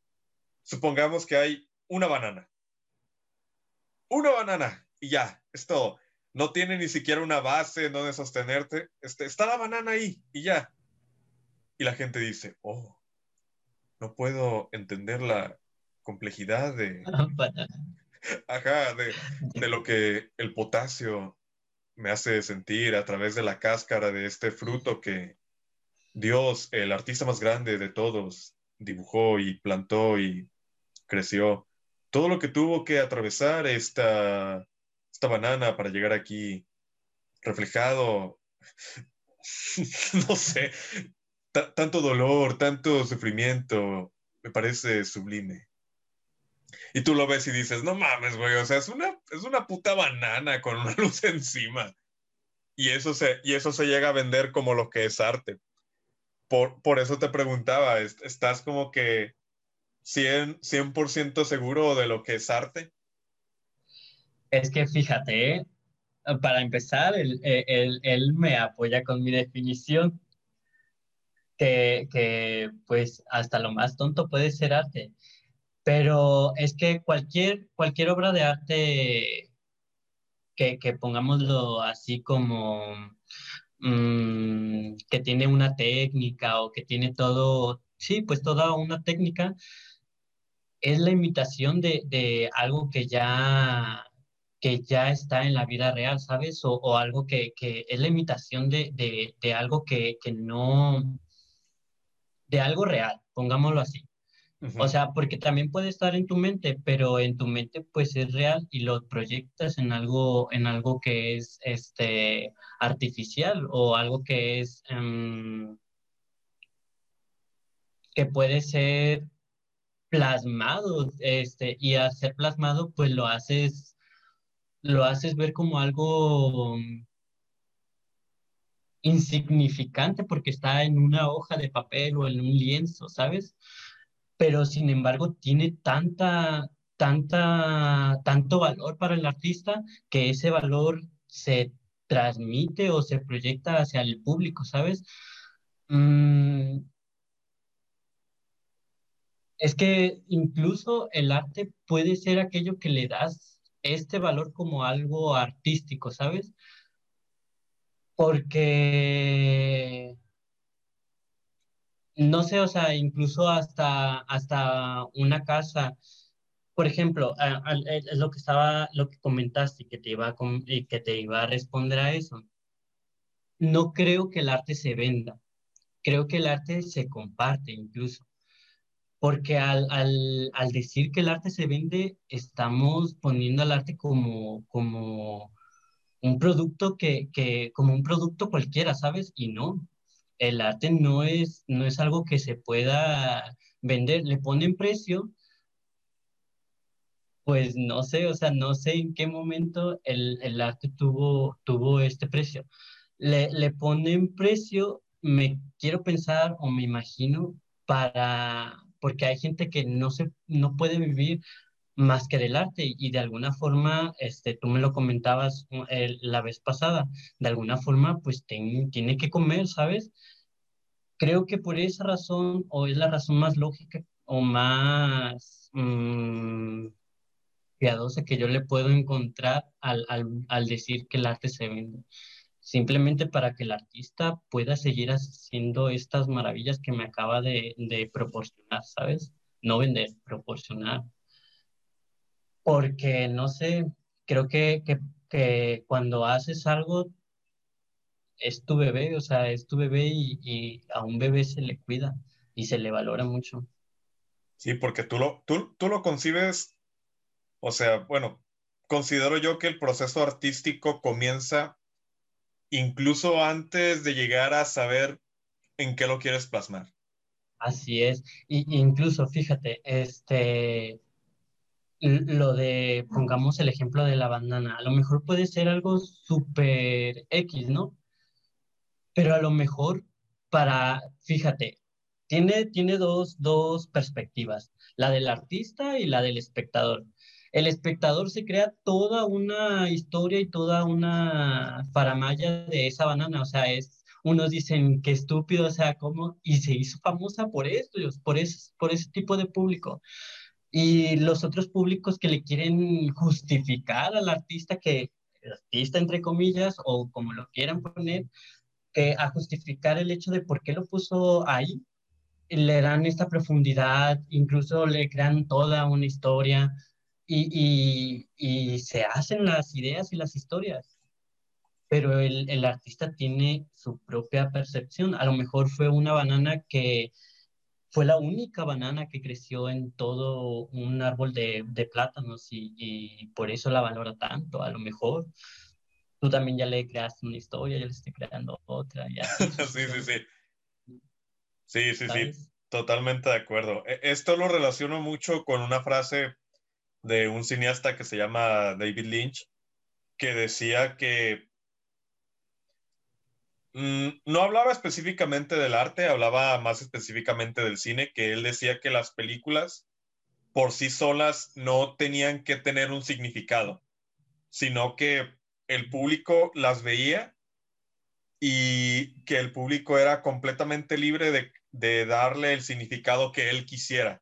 Speaker 1: supongamos que hay una banana. Una banana y ya, es todo. No tiene ni siquiera una base en donde sostenerte. Este, está la banana ahí y ya. Y la gente dice, oh, no puedo entender la complejidad de, Ajá, de, lo que el potasio me hace sentir a través de la cáscara de este fruto que Dios, el artista más grande de todos, dibujó y plantó y creció. Todo lo que tuvo que atravesar esta, esta banana para llegar aquí reflejado, no sé, tanto dolor, tanto sufrimiento, me parece sublime. Y tú lo ves y dices, no mames, güey, o sea, es una, es una puta banana con una luz encima. Y eso, se, y eso se llega a vender como lo que es arte. Por, por eso te preguntaba, ¿estás como que 100%, 100 seguro de lo que es arte?
Speaker 2: Es que fíjate, para empezar, él, él, me apoya con mi definición, que, que pues hasta lo más tonto puede ser arte. Pero es que cualquier, cualquier obra de arte que, que pongámoslo así como mm, que tiene una técnica o que tiene todo, sí, pues toda una técnica, es la imitación de, de algo que ya, que ya está en la vida real, ¿sabes? O, o algo que, que, es la imitación de, de, de algo que, que no, de algo real, pongámoslo así. O sea, porque también puede estar en tu mente, pero en tu mente pues es real y lo proyectas en algo, en algo que es este, artificial o algo que es em, que puede ser plasmado, este, y al ser plasmado, pues lo haces, lo haces ver como algo insignificante porque está en una hoja de papel o en un lienzo, ¿sabes? Pero sin embargo tiene tanta, tanta, tanto valor para el artista que ese valor se transmite o se proyecta hacia el público, ¿sabes? Mm, es que incluso el arte puede ser aquello que le das este valor como algo artístico, ¿sabes? Porque no sé, o sea, incluso hasta, hasta una casa, por ejemplo, es lo que estaba, lo que comentaste que te iba a, que te iba a responder a eso. No creo que el arte se venda, creo que el arte se comparte incluso, porque al, al decir que el arte se vende, estamos poniendo al arte como, como un producto que, que, como un producto cualquiera, ¿sabes? Y no, el arte no es, no es algo que se pueda vender, le ponen precio, pues no sé, o sea, no sé en qué momento el, arte tuvo, tuvo este precio. Le, le ponen precio, me quiero pensar o me imagino, para, porque hay gente que no, se, no puede vivir más que del arte y de alguna forma, este, tú me lo comentabas eh, la vez pasada, de alguna forma pues tiene que comer, ¿sabes? Creo que por esa razón, o es la razón más lógica o más mmm, piadosa que yo le puedo encontrar al, al decir que el arte se vende simplemente para que el artista pueda seguir haciendo estas maravillas que me acaba de, de, proporcionar, ¿sabes? No vender, proporcionar porque no sé, creo que, que, cuando haces algo es tu bebé, o sea, es tu bebé y, a un bebé se le cuida y se le valora mucho.
Speaker 1: Sí, porque tú lo, tú, tú lo concibes, o sea, bueno, considero yo que el proceso artístico comienza incluso antes de llegar a saber en qué lo quieres plasmar.
Speaker 2: Así es, y incluso fíjate, este, lo de, pongamos el ejemplo de la bandana, a lo mejor puede ser algo súper X, ¿no? Pero a lo mejor para, fíjate, tiene, tiene dos, dos perspectivas, la del artista y la del espectador. El espectador se crea toda una historia y toda una faramaya de esa banana, o sea, es, unos dicen que estúpido, o sea, ¿cómo? Y se hizo famosa por esto, por ese, por ese tipo de público y los otros públicos que le quieren justificar al artista que, el artista entre comillas, o como lo quieran poner, que a justificar el hecho de por qué lo puso ahí, le dan esta profundidad, incluso le crean toda una historia y, y, y se hacen las ideas y las historias. Pero el, el artista tiene su propia percepción. A lo mejor fue una banana que fue la única banana que creció en todo un árbol de, de plátanos y, y, por eso la valora tanto. A lo mejor tú también ya le creaste una historia, yo le estoy creando otra. Ya,
Speaker 1: sí, sí, sí. Sí, sí, sí, totalmente de acuerdo. E, esto lo relaciono mucho con una frase de un cineasta que se llama David Lynch, que decía que no hablaba específicamente del arte, hablaba más específicamente del cine, que él decía que las películas por sí solas no tenían que tener un significado, sino que el público las veía y que el público era completamente libre de, de darle el significado que él quisiera.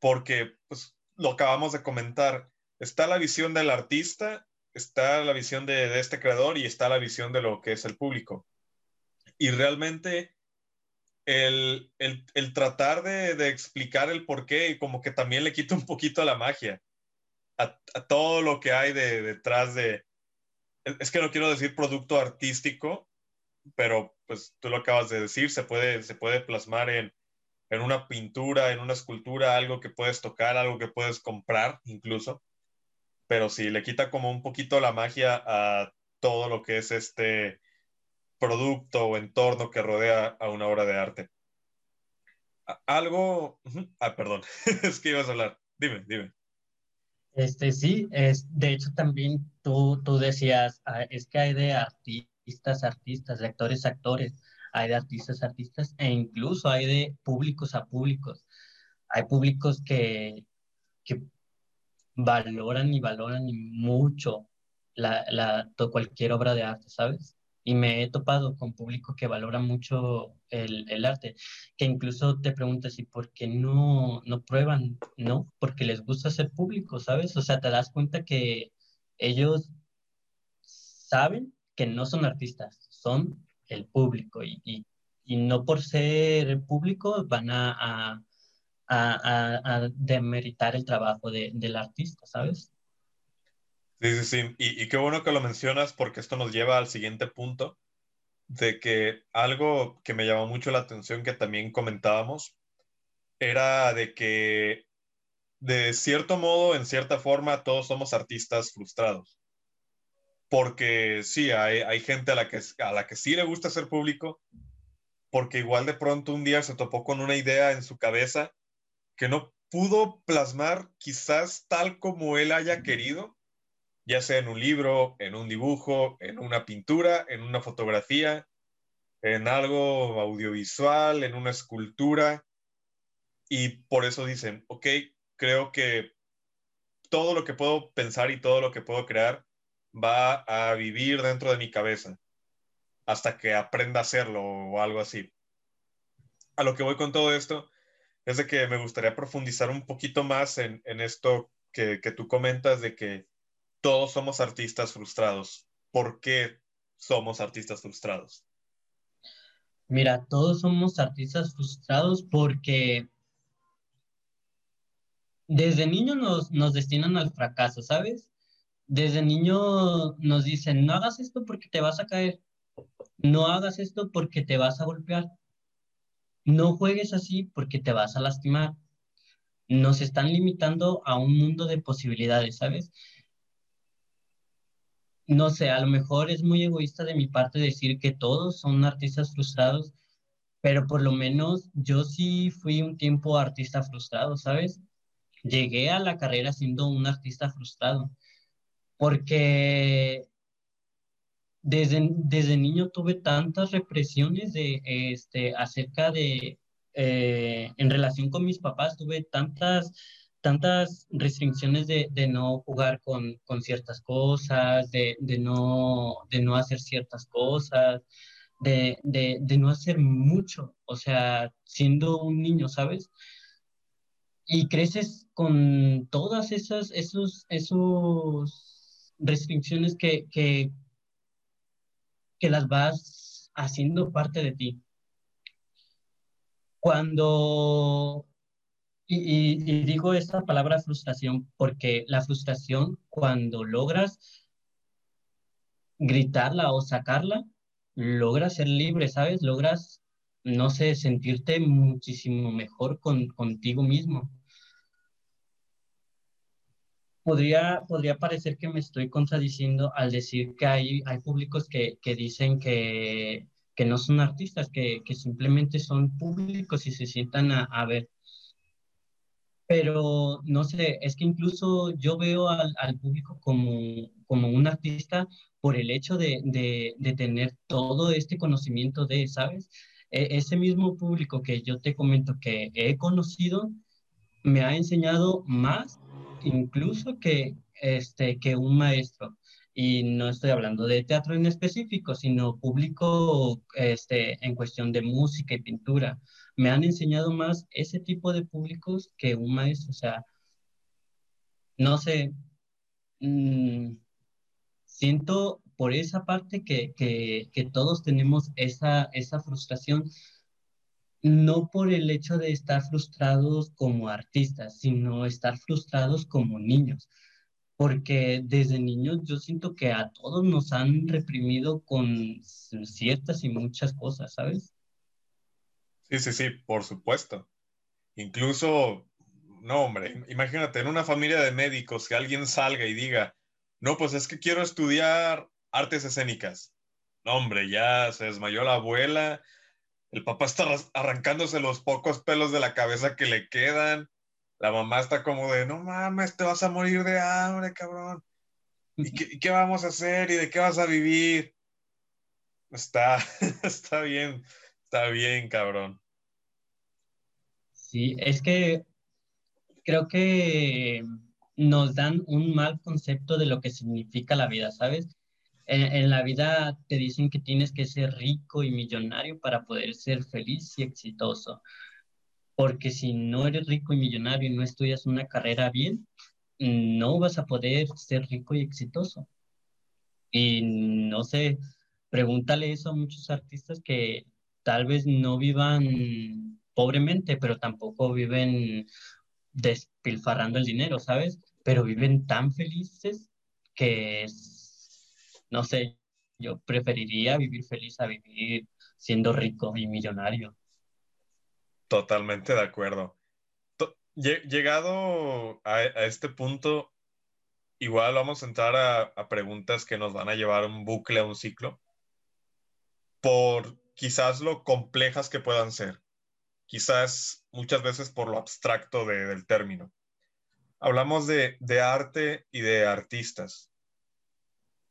Speaker 1: Porque, pues, lo acabamos de comentar, está la visión del artista, está la visión de, este creador y está la visión de lo que es el público. Y realmente el, tratar de, explicar el por qué, como que también le quita un poquito a la magia, a, todo lo que hay detrás de, es que no quiero decir producto artístico, pero pues tú lo acabas de decir, se puede, se puede plasmar en, en una pintura, en una escultura, algo que puedes tocar, algo que puedes comprar incluso. Pero sí, le quita como un poquito la magia a todo lo que es este producto o entorno que rodea a una obra de arte. Algo... Ah, perdón, es que ibas a hablar. Dime, dime.
Speaker 2: Este sí, es, de hecho también tú, tú decías, ah, es que hay de artistas, artistas, de actores, actores hay de artistas artistas e incluso hay de públicos a públicos. Hay públicos que, que valoran y valoran mucho la, la, cualquier obra de arte, ¿sabes? Y me he topado con público que valora mucho el, el arte, que incluso te preguntas, ¿y por qué no, no prueban? No, porque les gusta ser público, ¿sabes? O sea, te das cuenta que ellos saben que no son artistas, son el público y, y, y no por ser público van a, a, a, a demeritar el trabajo de, del artista, ¿sabes?
Speaker 1: Sí, sí, sí. Y, y, qué bueno que lo mencionas porque esto nos lleva al siguiente punto de que algo que me llamó mucho la atención que también comentábamos era de que de cierto modo, en cierta forma, todos somos artistas frustrados porque sí, hay, hay gente a la, que, a la que sí le gusta ser público, porque igual de pronto un día se topó con una idea en su cabeza que no pudo plasmar quizás tal como él haya querido, ya sea en un libro, en un dibujo, en una pintura, en una fotografía, en algo audiovisual, en una escultura. Y por eso dicen, ok, creo que todo lo que puedo pensar y todo lo que puedo crear va a vivir dentro de mi cabeza hasta que aprenda a hacerlo o algo así. A lo que voy con todo esto es de que me gustaría profundizar un poquito más en, esto que, tú comentas de que todos somos artistas frustrados. ¿Por qué somos artistas frustrados?
Speaker 2: Mira, todos somos artistas frustrados porque desde niño nos, nos destinan al fracaso, ¿sabes? desde niño nos dicen, no hagas esto porque te vas a caer, no hagas esto porque te vas a golpear, no juegues así porque te vas a lastimar. Nos están limitando a un mundo de posibilidades, ¿sabes? No sé, a lo mejor es muy egoísta de mi parte decir que todos son artistas frustrados, pero por lo menos yo sí fui un tiempo artista frustrado, ¿sabes? Llegué a la carrera siendo un artista frustrado porque desde, desde niño tuve tantas represiones de, este, acerca de, eh, en relación con mis papás, tuve tantas, tantas restricciones de, de no jugar con, con ciertas cosas, de, de, no, de no hacer ciertas cosas, de, de, de no hacer mucho, o sea, siendo un niño, ¿sabes? Y creces con todas esas, esos, esos restricciones que, que, que las vas haciendo parte de ti. Cuando, y, y, digo esta palabra frustración porque la frustración cuando logras gritarla o sacarla, logras ser libre, ¿sabes? Logras no sé, sentirte muchísimo mejor con, contigo mismo. Podría, podría parecer que me estoy contradiciendo al decir que hay, hay públicos que, que dicen que, que, no son artistas, que, que, simplemente son públicos y se sientan a, a, ver. Pero no sé, es que incluso yo veo al, al público como, como un artista por el hecho de, de, de tener todo este conocimiento de, ¿sabes? E, ese mismo público que yo te comento que he conocido me ha enseñado más incluso que, este, que un maestro. Y no estoy hablando de teatro en específico, sino público este, en cuestión de música y pintura. Me han enseñado más ese tipo de públicos que un maestro. O sea, no sé, mmm, siento por esa parte que, que, que todos tenemos esa, esa frustración, no por el hecho de estar frustrados como artistas, sino estar frustrados como niños. Porque desde niños yo siento que a todos nos han reprimido con ciertas y muchas cosas, ¿sabes?
Speaker 1: Sí, sí, sí, por supuesto. Incluso, no, hombre, imagínate en una familia de médicos que alguien salga y diga, no, pues es que quiero estudiar artes escénicas. No, hombre, ya se desmayó la abuela, el papá está arrancándose los pocos pelos de la cabeza que le quedan, la mamá está como de, no mames, te vas a morir de hambre, cabrón. ¿Y qué, qué vamos a hacer? ¿Y de qué vas a vivir? Está, está bien, está bien, cabrón.
Speaker 2: Sí, es que creo que nos dan un mal concepto de lo que significa la vida, ¿sabes? En, la vida te dicen que tienes que ser rico y millonario para poder ser feliz y exitoso. Porque si no eres rico y millonario y no estudias una carrera bien, no vas a poder ser rico y exitoso. Y no sé, pregúntale eso a muchos artistas que tal vez no vivan pobremente, pero tampoco viven despilfarrando el dinero, ¿sabes? Pero viven tan felices que no sé, yo preferiría vivir feliz a vivir siendo rico y millonario.
Speaker 1: Totalmente de acuerdo. Llegado a, este punto, igual vamos a entrar a, preguntas que nos van a llevar un bucle, a un ciclo, por quizás lo complejas que puedan ser, quizás muchas veces por lo abstracto de, del término. Hablamos de, de arte y de artistas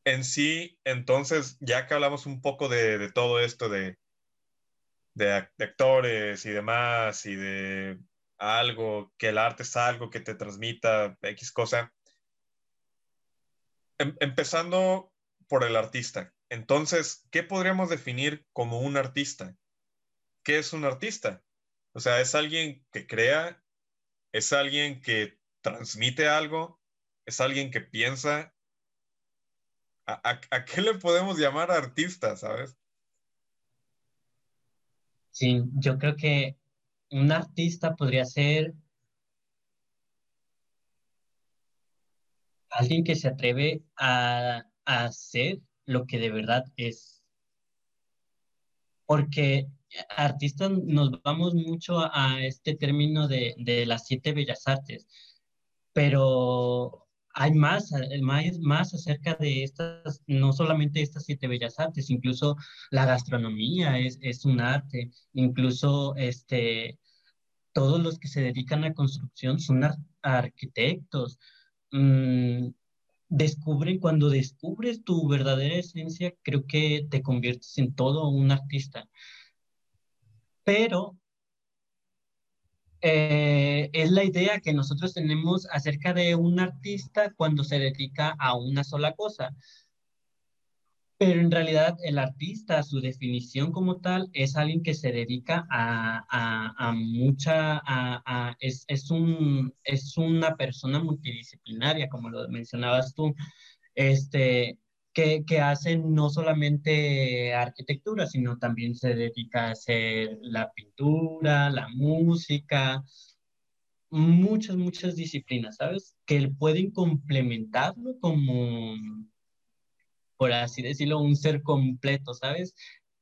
Speaker 1: en sí, entonces, ya que hablamos un poco de, todo esto de, de, actores y demás, y de algo, que el arte es algo que te transmita X cosa, em, empezando por el artista. Entonces, ¿qué podríamos definir como un artista? ¿Qué es un artista? O sea, es alguien que crea, es alguien que transmite algo, es alguien que piensa, ¿A, qué le podemos llamar artista, sabes?
Speaker 2: Sí, yo creo que un artista podría ser alguien que se atreve a, hacer lo que de verdad es. Porque artistas nos vamos mucho a, este término de, de las siete bellas artes, pero hay más, eh, más, más acerca de estas, no solamente estas siete bellas artes, incluso la gastronomía es, es un arte, incluso este, todos los que se dedican a construcción son arquitectos. Mm, descubren, cuando descubres tu verdadera esencia, creo que te conviertes en todo un artista. Pero eh, es la idea que nosotros tenemos acerca de un artista cuando se dedica a una sola cosa. Pero en realidad el artista, su definición como tal, es alguien que se dedica a, a, a mucha, a, es, es, un, es una persona multidisciplinaria, como lo mencionabas tú. Este, que, que, hacen no solamente arquitectura, sino también se dedica a hacer la pintura, la música, muchas, muchas disciplinas, ¿sabes? Que pueden complementarlo como, por así decirlo, un ser completo, ¿sabes?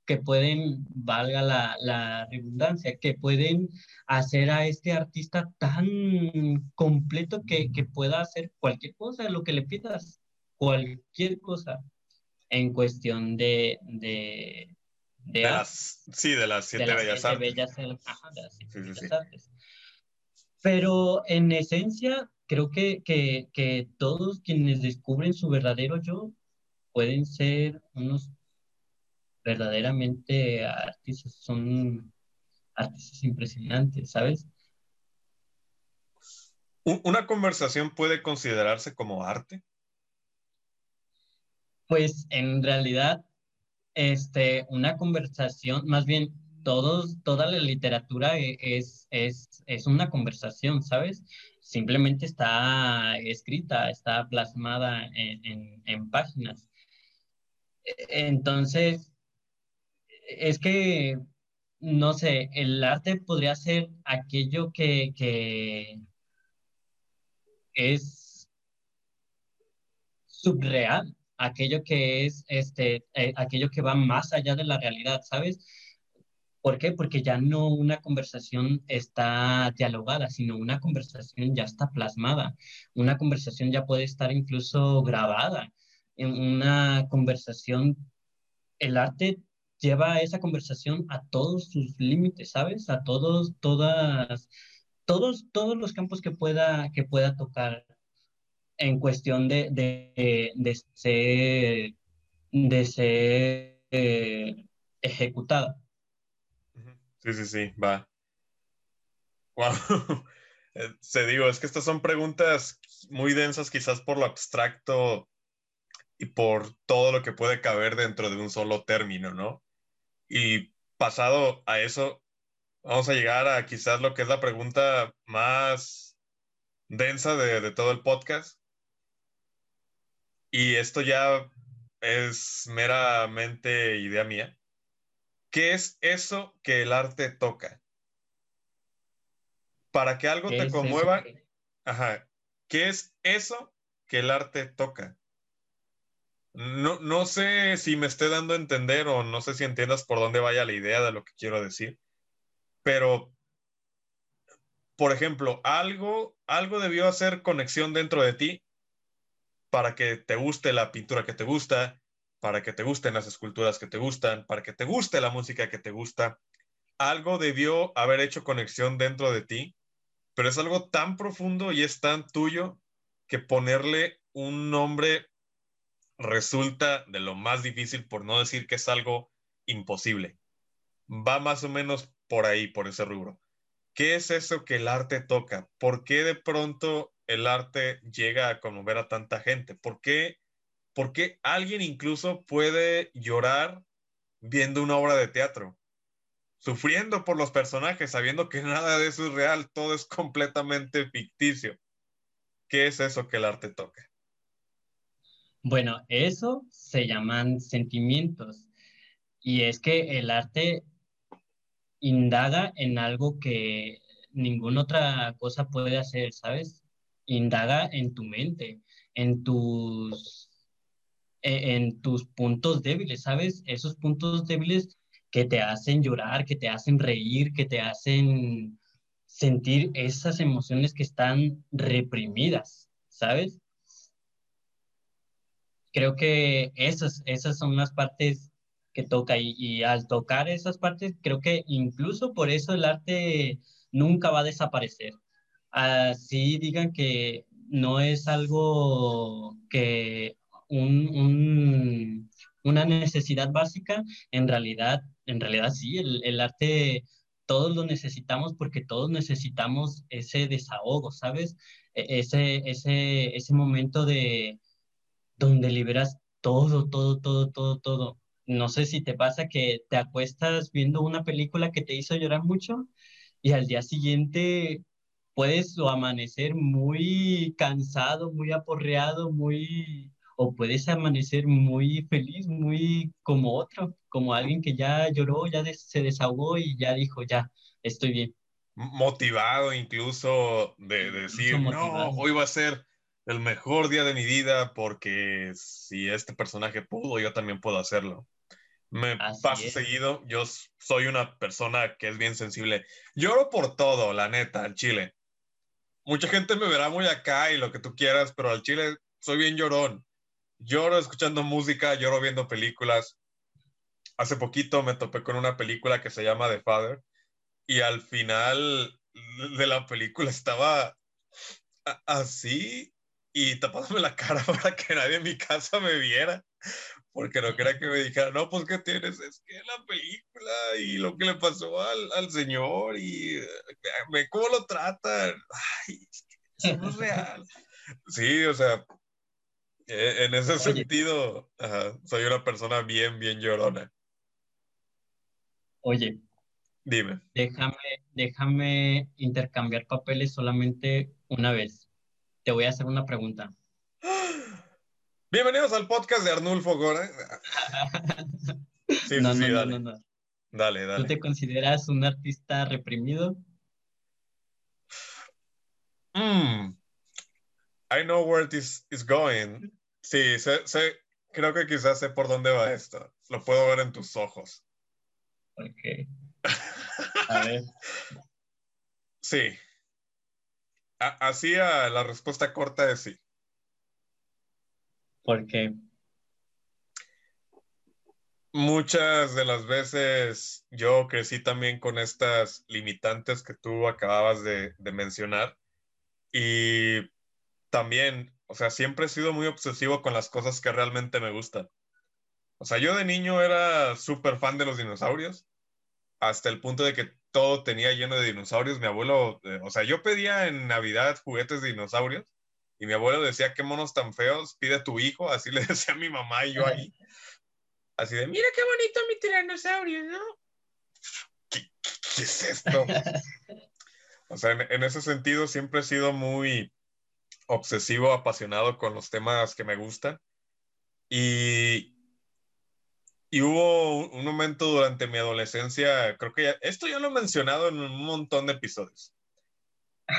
Speaker 2: que pueden, valga la, redundancia, que pueden hacer a este artista tan completo que, pueda hacer cualquier cosa, lo que le pidas, cualquier cosa en cuestión de... de,
Speaker 1: de, las, sí, de las siete, bellas,
Speaker 2: artes. Pero en esencia, creo que, que todos quienes descubren su verdadero yo pueden ser unos verdaderamente artistas, son artistas impresionantes, ¿sabes?
Speaker 1: ¿Una conversación puede considerarse como arte?
Speaker 2: Pues en realidad, este, una conversación, más bien, todos, toda la literatura e, es, es, es una conversación, ¿sabes? Simplemente está escrita, está plasmada en, en, páginas. Entonces, es que, no sé, el arte podría ser aquello que, es subreal, aquello que es, este, eh, aquello que va más allá de la realidad, ¿sabes? ¿Por qué? Porque ya no una conversación está dialogada, sino una conversación ya está plasmada. Una conversación ya puede estar incluso grabada. En una conversación, el arte lleva esa conversación a todos sus límites, ¿sabes? A todos, todas, todos, todos los campos que pueda, que pueda tocar en cuestión de, de, de ser, de ser eh, ejecutada.
Speaker 1: Sí, sí, sí, va. Wow. Eh, se digo, es que estas son preguntas muy densas, quizás por lo abstracto y por todo lo que puede caber dentro de un solo término, ¿no? Y pasado a eso, vamos a llegar a quizás lo que es la pregunta más densa de, todo el podcast. Y esto ya es meramente idea mía. ¿Qué es eso que el arte toca? Para que algo te conmueva, ajá, ¿qué es eso que el arte toca? No, no sé si me esté dando a entender o no sé si entiendas por dónde vaya la idea de lo que quiero decir, pero, por ejemplo, algo, algo debió hacer conexión dentro de ti para que te guste la pintura que te gusta, para que te gusten las esculturas que te gustan, para que te guste la música que te gusta. Algo debió haber hecho conexión dentro de ti, pero es algo tan profundo y es tan tuyo que ponerle un nombre resulta de lo más difícil, por no decir que es algo imposible. Va más o menos por ahí, por ese rubro. ¿Qué es eso que el arte toca? ¿Por qué de pronto el arte llega a conmover a tanta gente? ¿Por qué, por qué alguien incluso puede llorar viendo una obra de teatro? Sufriendo por los personajes, sabiendo que nada de eso es real, todo es completamente ficticio. ¿Qué es eso que el arte toca?
Speaker 2: Bueno, eso se llaman sentimientos. Y es que el arte indaga en algo que ninguna otra cosa puede hacer, ¿sabes? Indaga en tu mente, en tus, e, en tus puntos débiles, ¿sabes? Esos puntos débiles que te hacen llorar, que te hacen reír, que te hacen sentir esas emociones que están reprimidas, ¿sabes? creo que esas, esas son las partes que toca y, al tocar esas partes, creo que incluso por eso el arte nunca va a desaparecer. Así digan que no es algo que un, una necesidad básica, en realidad, en realidad sí, el, el arte todos lo necesitamos porque todos necesitamos ese desahogo, ¿sabes? E, ese, ese, ese momento de, donde liberas todo, todo, todo, todo, todo. No sé si te pasa que te acuestas viendo una película que te hizo llorar mucho y al día siguiente puedes o amanecer muy cansado, muy aporreado, muy o puedes amanecer muy feliz, muy como otro, como alguien que ya lloró, ya se desahogó y ya dijo, ya, estoy bien.
Speaker 1: Motivado incluso de, decir, no, hoy va a ser el mejor día de mi vida porque si este personaje pudo, yo también puedo hacerlo. Me pasa seguido. Yo soy una persona que es bien sensible. Lloro por todo, la neta, al chile. Mucha gente me verá muy acá y lo que tú quieras, pero al chile soy bien llorón. Lloro escuchando música, lloro viendo películas. Hace poquito me topé con una película que se llama The Father y al final de la película estaba así y tapándome la cara para que nadie en mi casa me viera, porque no quería que me dijera, no, pues ¿qué tienes? Es que la película y lo que le pasó al, al señor y eh, ve cómo lo tratan. Ay, eso no es real. Sí, o sea, e, en ese sentido, soy una persona bien, bien llorona.
Speaker 2: Oye.
Speaker 1: Dime.
Speaker 2: Déjame, déjame intercambiar papeles solamente una vez te voy a hacer una pregunta.
Speaker 1: Bienvenidos al podcast de Arnulfo Gora.
Speaker 2: Sí, no, sí, no, dale. no, no,
Speaker 1: Dale, dale.
Speaker 2: ¿Tú te consideras un artista reprimido?
Speaker 1: Mm. I know where this is going. Sí, sé, sé, creo que quizás sé por dónde va esto. Lo puedo ver en tus ojos.
Speaker 2: Ok. A ver.
Speaker 1: Sí, Así a la respuesta corta es sí.
Speaker 2: ¿Por qué?
Speaker 1: Muchas de las veces yo crecí también con estas limitantes que tú acababas de, de mencionar y también, o sea, siempre he sido muy obsesivo con las cosas que realmente me gustan. O sea, yo de niño era súper fan de los dinosaurios, hasta el punto de que todo tenía lleno de dinosaurios. Mi abuelo, eh, o sea, yo pedía en Navidad juguetes de dinosaurios y mi abuelo decía, qué monos tan feos, pide tu hijo, así le decía a mi mamá y yo ahí. Así de, mira qué bonito mi tiranosaurio, ¿no? ¿Qué, es esto? o sea, en, ese sentido siempre he sido muy obsesivo, apasionado con los temas que me gustan. Y, y hubo un momento durante mi adolescencia, creo que ya, esto ya lo he mencionado en un montón de episodios,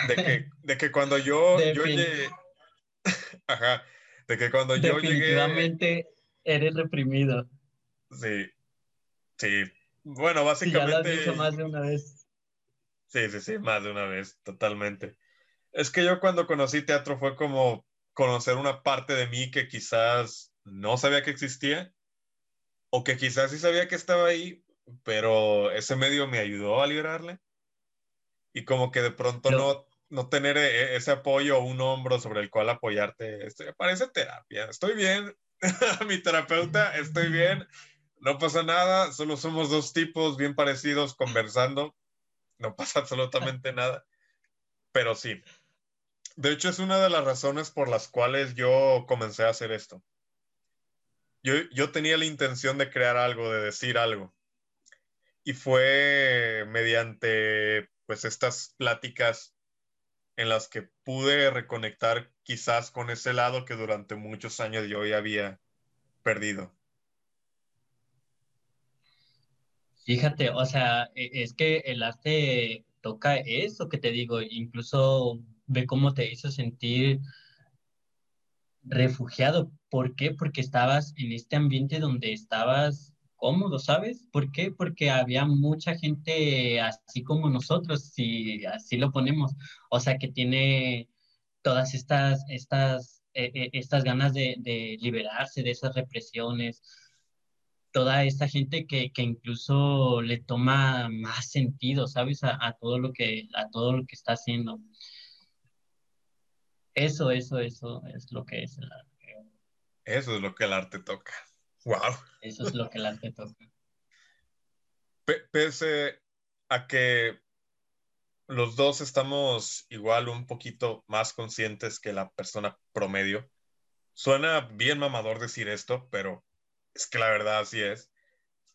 Speaker 1: de que, de que cuando yo, yo llegué, ajá, de que cuando yo llegué...
Speaker 2: Definitivamente eres reprimido.
Speaker 1: Sí, sí. Bueno, básicamente... ya
Speaker 2: lo has dicho más de una vez.
Speaker 1: Sí, sí, sí, más de una vez, totalmente. Es que yo cuando conocí teatro fue como conocer una parte de mí que quizás no sabía que existía o que quizás sí sabía que estaba ahí, pero ese medio me ayudó a liberarle. Y como que de pronto no, no tener e, ese apoyo o un hombro sobre el cual apoyarte, esto parece terapia. Estoy bien, mi terapeuta, estoy bien, no pasa nada, solo somos dos tipos bien parecidos conversando, no pasa absolutamente nada. Pero sí, de hecho es una de las razones por las cuales yo comencé a hacer esto yo, tenía la intención de crear algo, de decir algo. Y fue mediante pues estas pláticas en las que pude reconectar quizás con ese lado que durante muchos años yo había perdido.
Speaker 2: Fíjate, o sea, e, es que el arte toca eso que te digo, incluso ve cómo te hizo sentir refugiado. ¿Por qué? Porque estabas en este ambiente donde estabas cómodo, ¿sabes? ¿Por qué? Porque había mucha gente así como nosotros, si así lo ponemos, o sea, que tiene todas estas, estas, eh, eh, estas ganas de, liberarse de esas represiones, toda esta gente que, incluso le toma más sentido, ¿sabes? A, todo lo que, a todo lo que está haciendo. Eso, eso, eso es lo que es el arte.
Speaker 1: Eso es lo que el arte toca. Wow.
Speaker 2: Eso es lo que el arte toca.
Speaker 1: pese a que los dos estamos igual un poquito más conscientes que la persona promedio. Suena bien mamador decir esto, pero es que la verdad así es.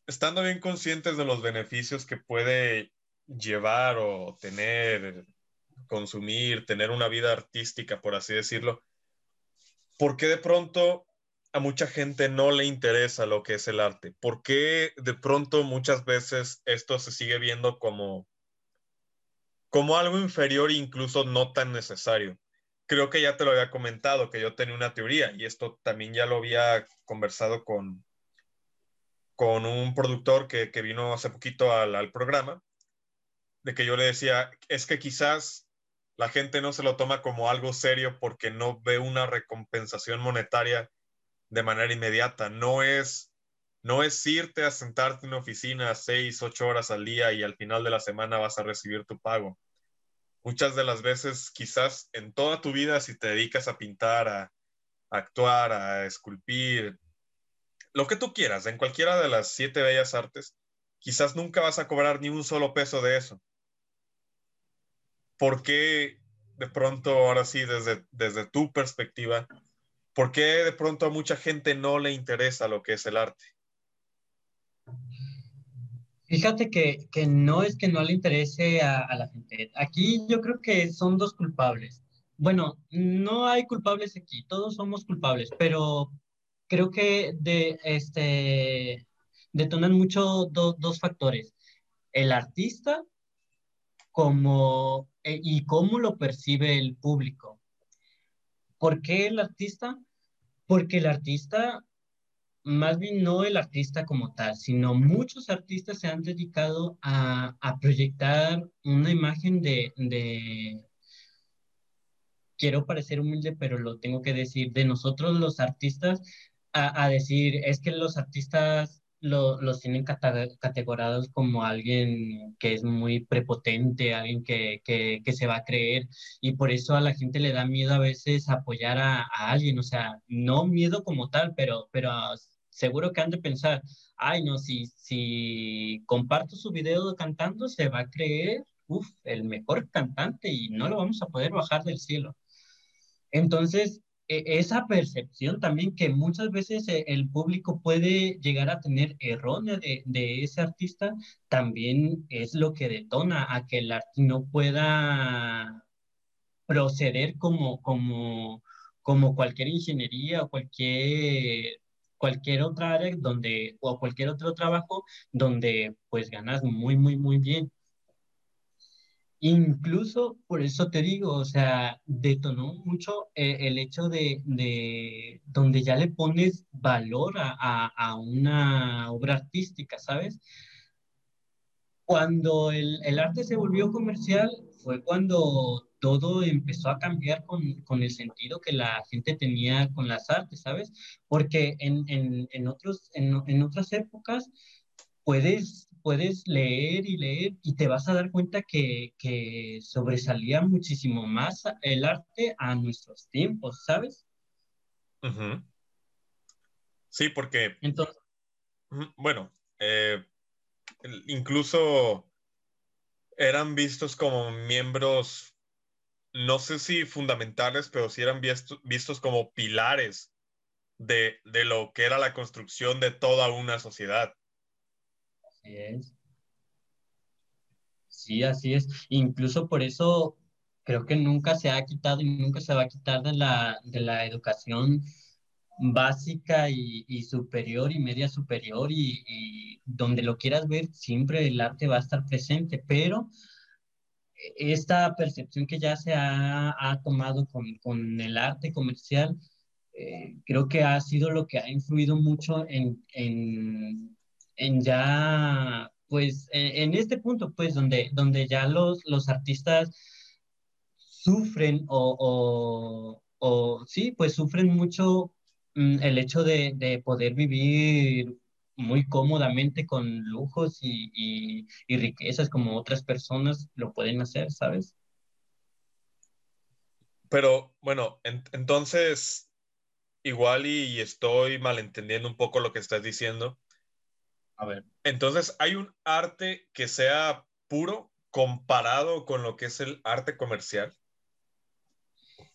Speaker 1: Estando bien conscientes de los beneficios que puede llevar o tener consumir, tener una vida artística, por así decirlo, ¿por qué de pronto a mucha gente no le interesa lo que es el arte? ¿Por qué de pronto muchas veces esto se sigue viendo como, como algo inferior e incluso no tan necesario? Creo que ya te lo había comentado, que yo tenía una teoría y esto también ya lo había conversado con, con un productor que, que vino hace poquito al, al, programa, de que yo le decía, es que quizás la gente no se lo toma como algo serio porque no ve una recompensación monetaria de manera inmediata. No es, no es irte a sentarte en una oficina seis, ocho horas al día y al final de la semana vas a recibir tu pago. Muchas de las veces, quizás en toda tu vida, si te dedicas a pintar, a, actuar, a esculpir, lo que tú quieras, en cualquiera de las siete bellas artes, quizás nunca vas a cobrar ni un solo peso de eso. ¿Por qué de pronto, ahora sí, desde, desde tu perspectiva, por qué de pronto a mucha gente no le interesa lo que es el arte?
Speaker 2: Fíjate que, que no es que no le interese a, la gente. Aquí yo creo que son dos culpables. Bueno, no hay culpables aquí, todos somos culpables, pero creo que de, este, detonan mucho dos factores. El artista como, eh, y cómo lo percibe el público. ¿Por qué el artista? Porque el artista, más bien no el artista como tal, sino muchos artistas se han dedicado a, proyectar una imagen de, quiero parecer humilde, pero lo tengo que decir, de nosotros los artistas a, decir, es que los artistas lo, los tienen categorados como alguien que es muy prepotente, alguien que, que, que, se va a creer, y por eso a la gente le da miedo a veces apoyar a, a alguien, o sea, no miedo como tal, pero, pero seguro que han de pensar, ay, no, si, si comparto su video cantando, se va a creer, uff, el mejor cantante y no lo vamos a poder bajar del cielo. Entonces, esa percepción también que muchas veces eh, el público puede llegar a tener errónea de, de, ese artista, también es lo que detona a que el arte no pueda proceder como, como, como cualquier ingeniería o cualquier, cualquier otra área donde, o cualquier otro trabajo donde pues ganas muy, muy, muy bien. Incluso por eso te digo, o sea, detonó mucho eh, el hecho de, de, donde ya le pones valor a, a, a, una obra artística, ¿sabes? Cuando el, el, arte se volvió comercial fue cuando todo empezó a cambiar con, con, el sentido que la gente tenía con las artes, ¿sabes? Porque en, en, en otros, en, en otras épocas puedes puedes leer y leer y te vas a dar cuenta que, que sobresalía muchísimo más el arte a nuestros tiempos, ¿sabes?
Speaker 1: Uh -huh. Sí, porque...
Speaker 2: Entonces...
Speaker 1: Bueno, eh, incluso eran vistos como miembros, no sé si fundamentales, pero sí eran vistos, vistos como pilares de, de lo que era la construcción de toda una sociedad.
Speaker 2: Es. Sí, así es. Incluso por eso creo que nunca se ha quitado y nunca se va a quitar de la, de la educación básica y, y, superior y media superior y, y, donde lo quieras ver, siempre el arte va a estar presente, pero esta percepción que ya se ha, ha tomado con, con, el arte comercial, eh, creo que ha sido lo que ha influido mucho en, en en ya, pues, en, en, este punto, pues, donde, donde ya los, los artistas sufren o, o, sí, pues sufren mucho mm, el hecho de, de, poder vivir muy cómodamente con lujos y, y, riquezas como otras personas lo pueden hacer, ¿sabes?
Speaker 1: Pero bueno, en, entonces, igual y, y estoy malentendiendo un poco lo que estás diciendo Entonces, ¿hay un arte que sea puro comparado con lo que es el arte comercial?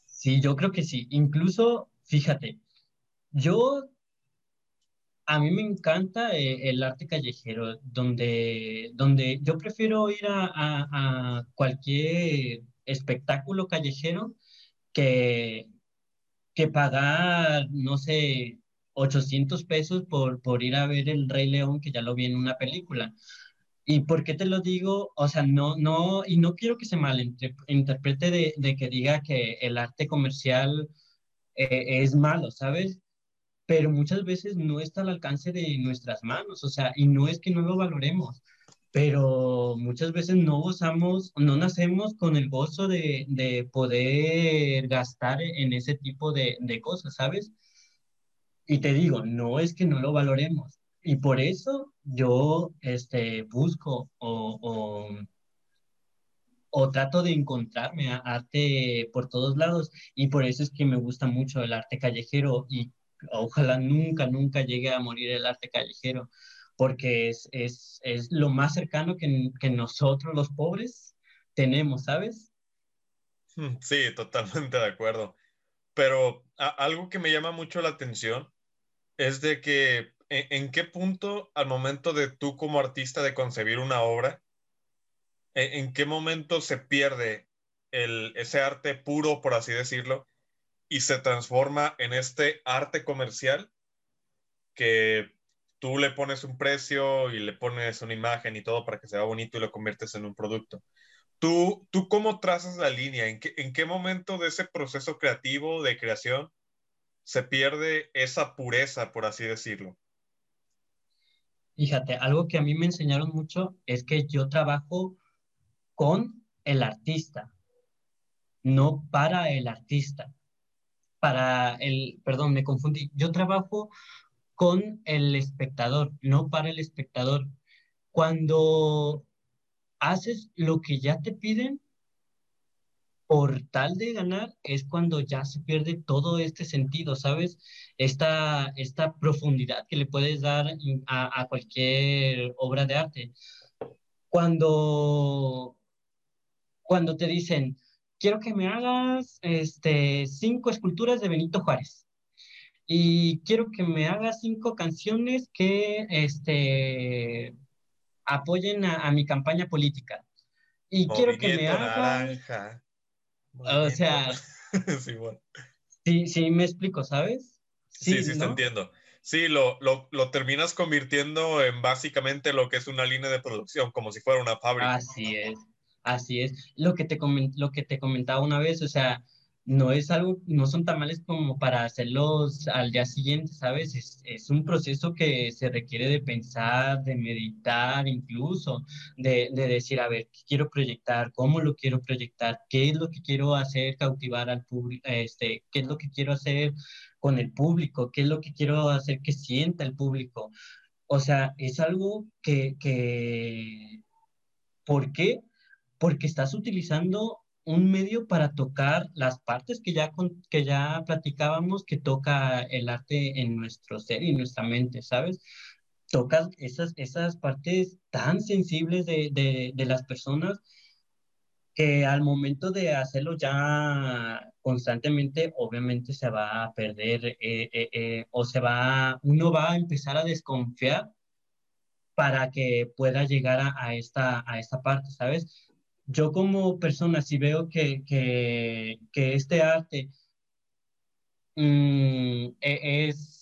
Speaker 2: Sí, yo creo que sí. Incluso, fíjate, yo, a mí me encanta eh, el arte callejero, donde, donde yo prefiero ir a, a, a cualquier espectáculo callejero que, que pagar, no sé, 800 pesos por, por ir a ver El Rey León, que ya lo vi en una película. ¿Y por qué te lo digo? O sea, no, no, y no quiero que se malinterprete de, de que diga que el arte comercial eh, es malo, ¿sabes? pero muchas veces no está al alcance de nuestras manos, o sea, y no es que no lo valoremos, pero muchas veces no gozamos, no nacemos con el gozo de, de poder gastar en ese tipo de, de cosas, ¿sabes? Y te digo, no es que no lo valoremos, y por eso yo este, busco o, o, o trato de encontrarme arte por todos lados y por eso es que me gusta mucho el arte callejero y ojalá nunca, nunca llegue a morir el arte callejero porque es, es, es lo más cercano que, que, nosotros los pobres tenemos, ¿sabes?
Speaker 1: Sí, totalmente de acuerdo. Pero algo que me llama mucho la atención es de que en, qué punto al momento de tú como artista de concebir una obra, en, qué momento se pierde el, ese arte puro, por así decirlo, y se transforma en este arte comercial que tú le pones un precio y le pones una imagen y todo para que sea bonito y lo conviertes en un producto. ¿Tú, tú cómo trazas la línea? ¿En qué, ¿En qué momento de ese proceso creativo de creación se pierde esa pureza, por así decirlo?
Speaker 2: Fíjate, algo que a mí me enseñaron mucho es que yo trabajo con el artista, no para el artista. Para el, perdón, me confundí. Yo trabajo con el espectador, no para el espectador. Cuando haces lo que ya te piden por tal de ganar, es cuando ya se pierde todo este sentido, ¿sabes? Esta, esta profundidad que le puedes dar a, a cualquier obra de arte. Cuando, cuando te dicen, quiero que me hagas este, cinco esculturas de Benito Juárez y quiero que me hagas cinco canciones que este, apoyen a, mi campaña política. Y quiero que me hagas... O sea... sí, bueno. sí, sí, me explico, ¿sabes?
Speaker 1: Sí, sí, te entiendo. Sí, lo, lo, lo, terminas convirtiendo en básicamente lo que es una línea de producción, como si fuera una fábrica.
Speaker 2: Así es, así es. Lo que te, lo que te comentaba una vez, o sea, no es algo, no son tamales como para hacerlos al día siguiente, ¿sabes? Es, es, un proceso que se requiere de pensar, de meditar, incluso, de, de, decir, a ver, ¿qué quiero proyectar? ¿Cómo lo quiero proyectar? ¿Qué es lo que quiero hacer cautivar al público? Este, ¿Qué es lo que quiero hacer con el público? ¿Qué es lo que quiero hacer que sienta el público? O sea, es algo que, que ¿por qué? Porque estás utilizando un medio para tocar las partes que ya, que ya platicábamos que toca el arte en nuestro ser y nuestra mente, ¿sabes? Tocas esas, esas partes tan sensibles de, de, de las personas que al momento de hacerlo ya constantemente, obviamente se va a perder eh, eh, eh, o se va, uno va a empezar a desconfiar para que pueda llegar a, a, esta, a esta parte, ¿sabes? Yo como persona, si veo que, que, este arte mm, e, es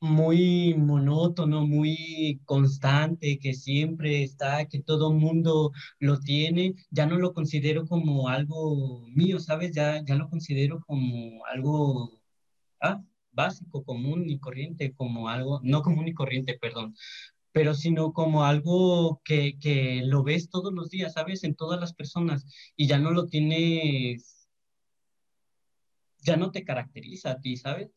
Speaker 2: muy monótono, muy constante, que siempre está, que todo mundo lo tiene, ya no lo considero como algo mío, ¿sabes? Ya, ya lo considero como algo ah, básico, común y corriente, como algo, no común y corriente, perdón, pero sino como algo que, que, lo ves todos los días, ¿sabes? En todas las personas y ya no lo tienes, ya no te caracteriza a ti, ¿sabes?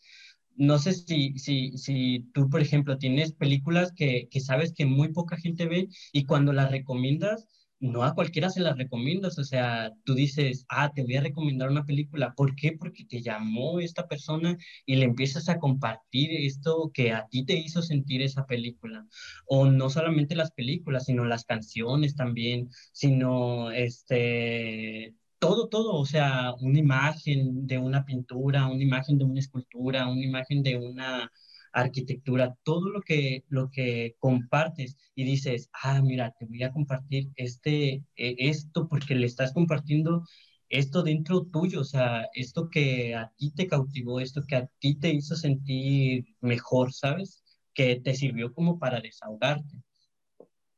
Speaker 2: No sé si, si, si tú, por ejemplo, tienes películas que, que sabes que muy poca gente ve y cuando las recomiendas, no a cualquiera se las recomiendas, o sea, tú dices, ah, te voy a recomendar una película, ¿por qué? Porque te llamó esta persona y le empiezas a compartir esto que a ti te hizo sentir esa película, o no solamente las películas, sino las canciones también, sino este, todo, todo, o sea, una imagen de una pintura, una imagen de una escultura, una imagen de una arquitectura, todo lo que, lo que compartes y dices, ah, mira, te voy a compartir este, e, esto porque le estás compartiendo esto dentro tuyo, o sea, esto que a ti te cautivó, esto que a ti te hizo sentir mejor, ¿sabes? Que te sirvió como para desahogarte.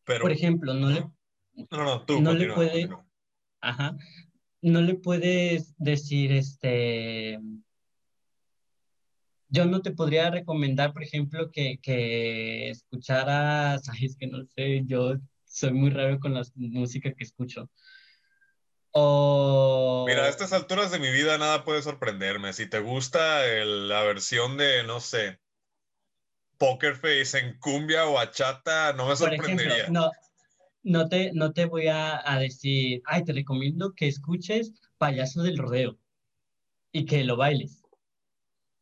Speaker 2: Pero, Por ejemplo, no, le...
Speaker 1: No, no, tú,
Speaker 2: no le puede, ajá, no le puedes decir, este, yo no te podría recomendar, por ejemplo, que, que escucharas, ay, es que no sé, yo soy muy raro con la música que escucho. O...
Speaker 1: Mira, a estas alturas de mi vida nada puede sorprenderme. Si te gusta la versión de, no sé, Poker Face en cumbia o achata, no me sorprendería.
Speaker 2: no, no, te, no te voy a, a, decir, ay, te recomiendo que escuches Payaso del Rodeo y que lo bailes.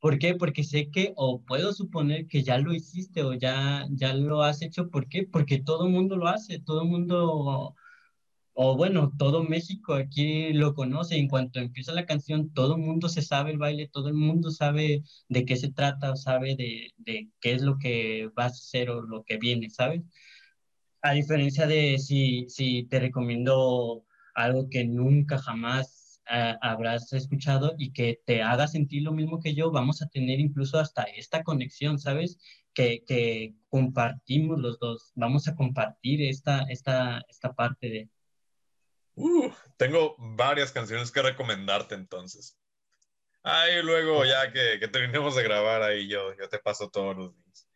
Speaker 2: ¿Por qué? Porque sé que, o puedo suponer que ya lo hiciste o ya, ya lo has hecho. ¿Por qué? Porque todo el mundo lo hace, todo el mundo o bueno, todo México aquí lo conoce. En cuanto empieza la canción, todo el mundo se sabe el baile, todo el mundo sabe de qué se trata, o sabe de, de qué es lo que va a hacer o lo que viene, ¿sabes? A diferencia de si, si te recomiendo algo que nunca jamás ah, habrás escuchado y que te haga sentir lo mismo que yo, vamos a tener incluso hasta esta conexión, ¿sabes? Que, que compartimos los dos, vamos a compartir esta, esta, esta parte de,
Speaker 1: Uh, tengo varias canciones que recomendarte entonces. Ahí luego, ya que, que, terminemos de grabar, ahí yo, yo te paso todos los días.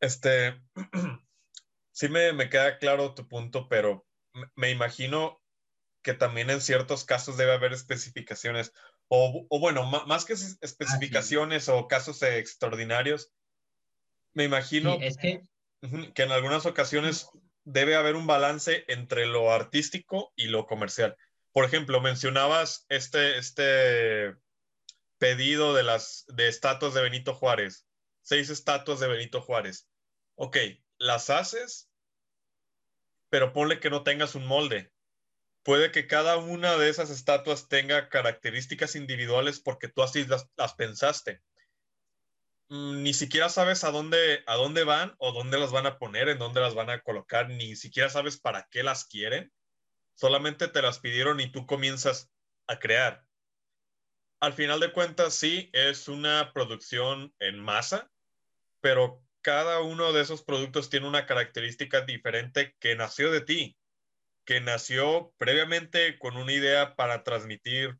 Speaker 1: Este, sí me, me, queda claro tu punto, pero me, imagino que también en ciertos casos debe haber especificaciones, o, o bueno, más que especificaciones o casos extraordinarios, me imagino
Speaker 2: es que...
Speaker 1: que en algunas ocasiones debe haber un balance entre lo artístico y lo comercial. Por ejemplo, mencionabas este, este pedido de las de estatuas de Benito Juárez, seis estatuas de Benito Juárez. Ok, las haces, pero ponle que no tengas un molde. Puede que cada una de esas estatuas tenga características individuales porque tú así las, pensaste. Mm, ni siquiera sabes a dónde, a dónde van o dónde las van a poner, en dónde las van a colocar, ni siquiera sabes para qué las quieren. Solamente te las pidieron y tú comienzas a crear. Al final de cuentas, sí, es una producción en masa, pero cada uno de esos productos tiene una característica diferente que nació de ti, que nació previamente con una idea para transmitir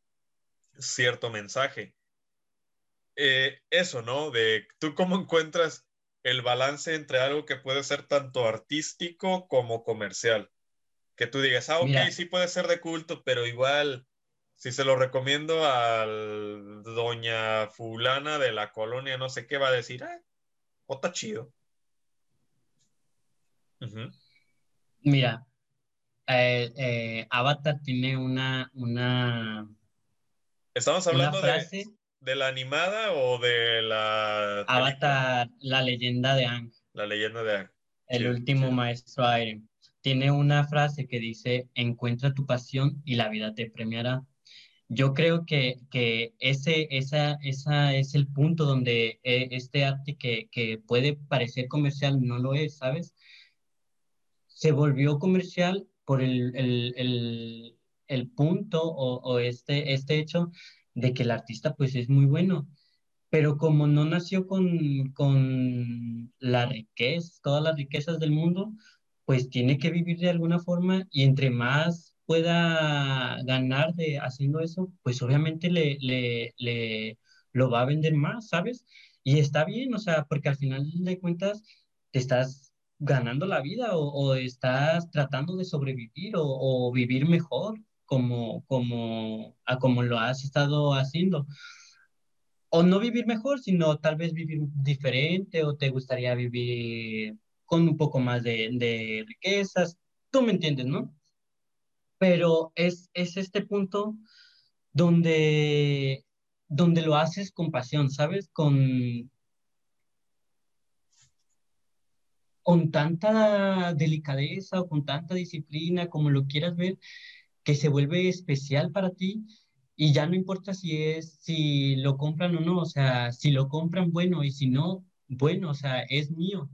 Speaker 1: cierto mensaje. Eh, eso, ¿no? De tú cómo encuentras el balance entre algo que puede ser tanto artístico como comercial. Que tú digas, ah, ok, sí puede ser de culto, pero igual, si se lo recomiendo a doña fulana de la colonia, no sé qué va a decir, ah, o está chido.
Speaker 2: Mira, eh, eh, Avatar tiene una, una...
Speaker 1: Estamos hablando de ¿De la animada o de la...
Speaker 2: Avatar, la leyenda de Ang.
Speaker 1: La leyenda de Ang.
Speaker 2: El último maestro aire. Tiene una frase que dice, encuentra tu pasión y la vida te premiará. Yo creo que, que ese esa, esa es el punto donde eh, este arte que, que puede parecer comercial no lo es, ¿sabes? Se volvió comercial por el, el, el, el punto o, este, este hecho de que el artista pues es muy bueno, pero como no nació con, con la riqueza, todas las riquezas del mundo, pues tiene que vivir de alguna forma y entre más pueda ganar de haciendo eso, pues obviamente le, le, le lo va a vender más, ¿sabes? Y está bien, o sea, porque al final de cuentas te estás ganando la vida o, o estás tratando de sobrevivir o, o vivir mejor como, como, a como lo has estado haciendo. O no vivir mejor, sino tal vez vivir diferente o te gustaría vivir con un poco más de, de riquezas. Tú me entiendes, ¿no? Pero es, es este punto donde, donde lo haces con pasión, ¿sabes? Con, con tanta delicadeza o con tanta disciplina, como lo quieras ver, que se vuelve especial para ti y ya no importa si es, si lo compran o no, o sea, si lo compran, bueno, y si no, bueno, o sea, es mío.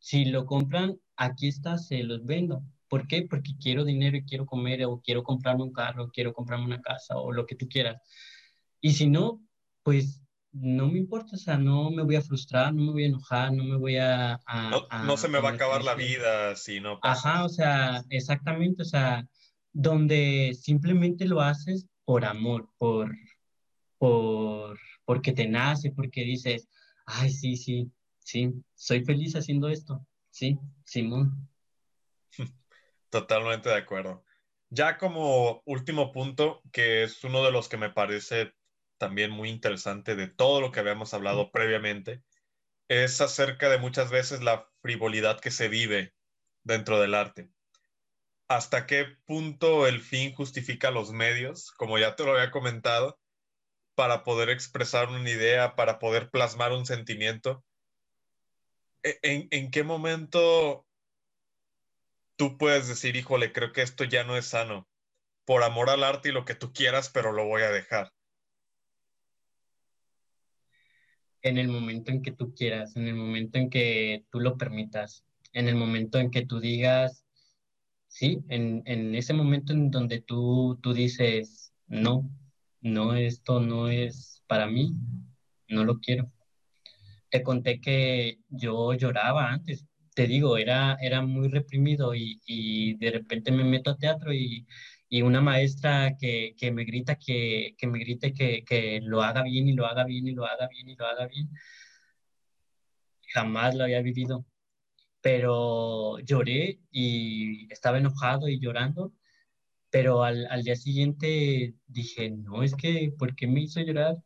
Speaker 2: Si lo compran, aquí está, se los vendo. ¿Por qué? Porque quiero dinero y quiero comer o quiero comprarme un carro, quiero comprarme una casa o lo que tú quieras. Y si no, pues no me importa, o sea, no me voy a frustrar, no me voy a enojar, no me voy a...
Speaker 1: no, se me va a acabar la vida si no
Speaker 2: pasa. Ajá, o sea, exactamente, o sea, donde simplemente lo haces por amor, por, por, porque te nace, porque dices, ay, sí, sí, sí, soy feliz haciendo esto. Sí, Simón.
Speaker 1: Totalmente de acuerdo. Ya como último punto, que es uno de los que me parece también muy interesante de todo lo que habíamos hablado previamente, es acerca de muchas veces la frivolidad que se vive dentro del arte. ¿Hasta qué punto el fin justifica los medios, como ya te lo había comentado, para poder expresar una idea, para poder plasmar un sentimiento? ¿E-, ¿En, en qué momento tú puedes decir, híjole, creo que esto ya no es sano? Por amor al arte y lo que tú quieras, pero lo voy a dejar.
Speaker 2: En el momento en que tú quieras, en el momento en que tú lo permitas, en el momento en que tú digas, sí, en, ese momento en donde tú, tú dices, no, no, esto no es para mí, no lo quiero. Te conté que yo lloraba antes, te digo, era, era muy reprimido y, y de repente me meto a teatro y y una maestra que, que me grita que, que me grite que, que, lo haga bien y lo haga bien y lo haga bien y lo haga bien. Jamás lo había vivido. Pero lloré y estaba enojado y llorando, pero al, al día siguiente dije, no, es que, ¿por qué me hizo llorar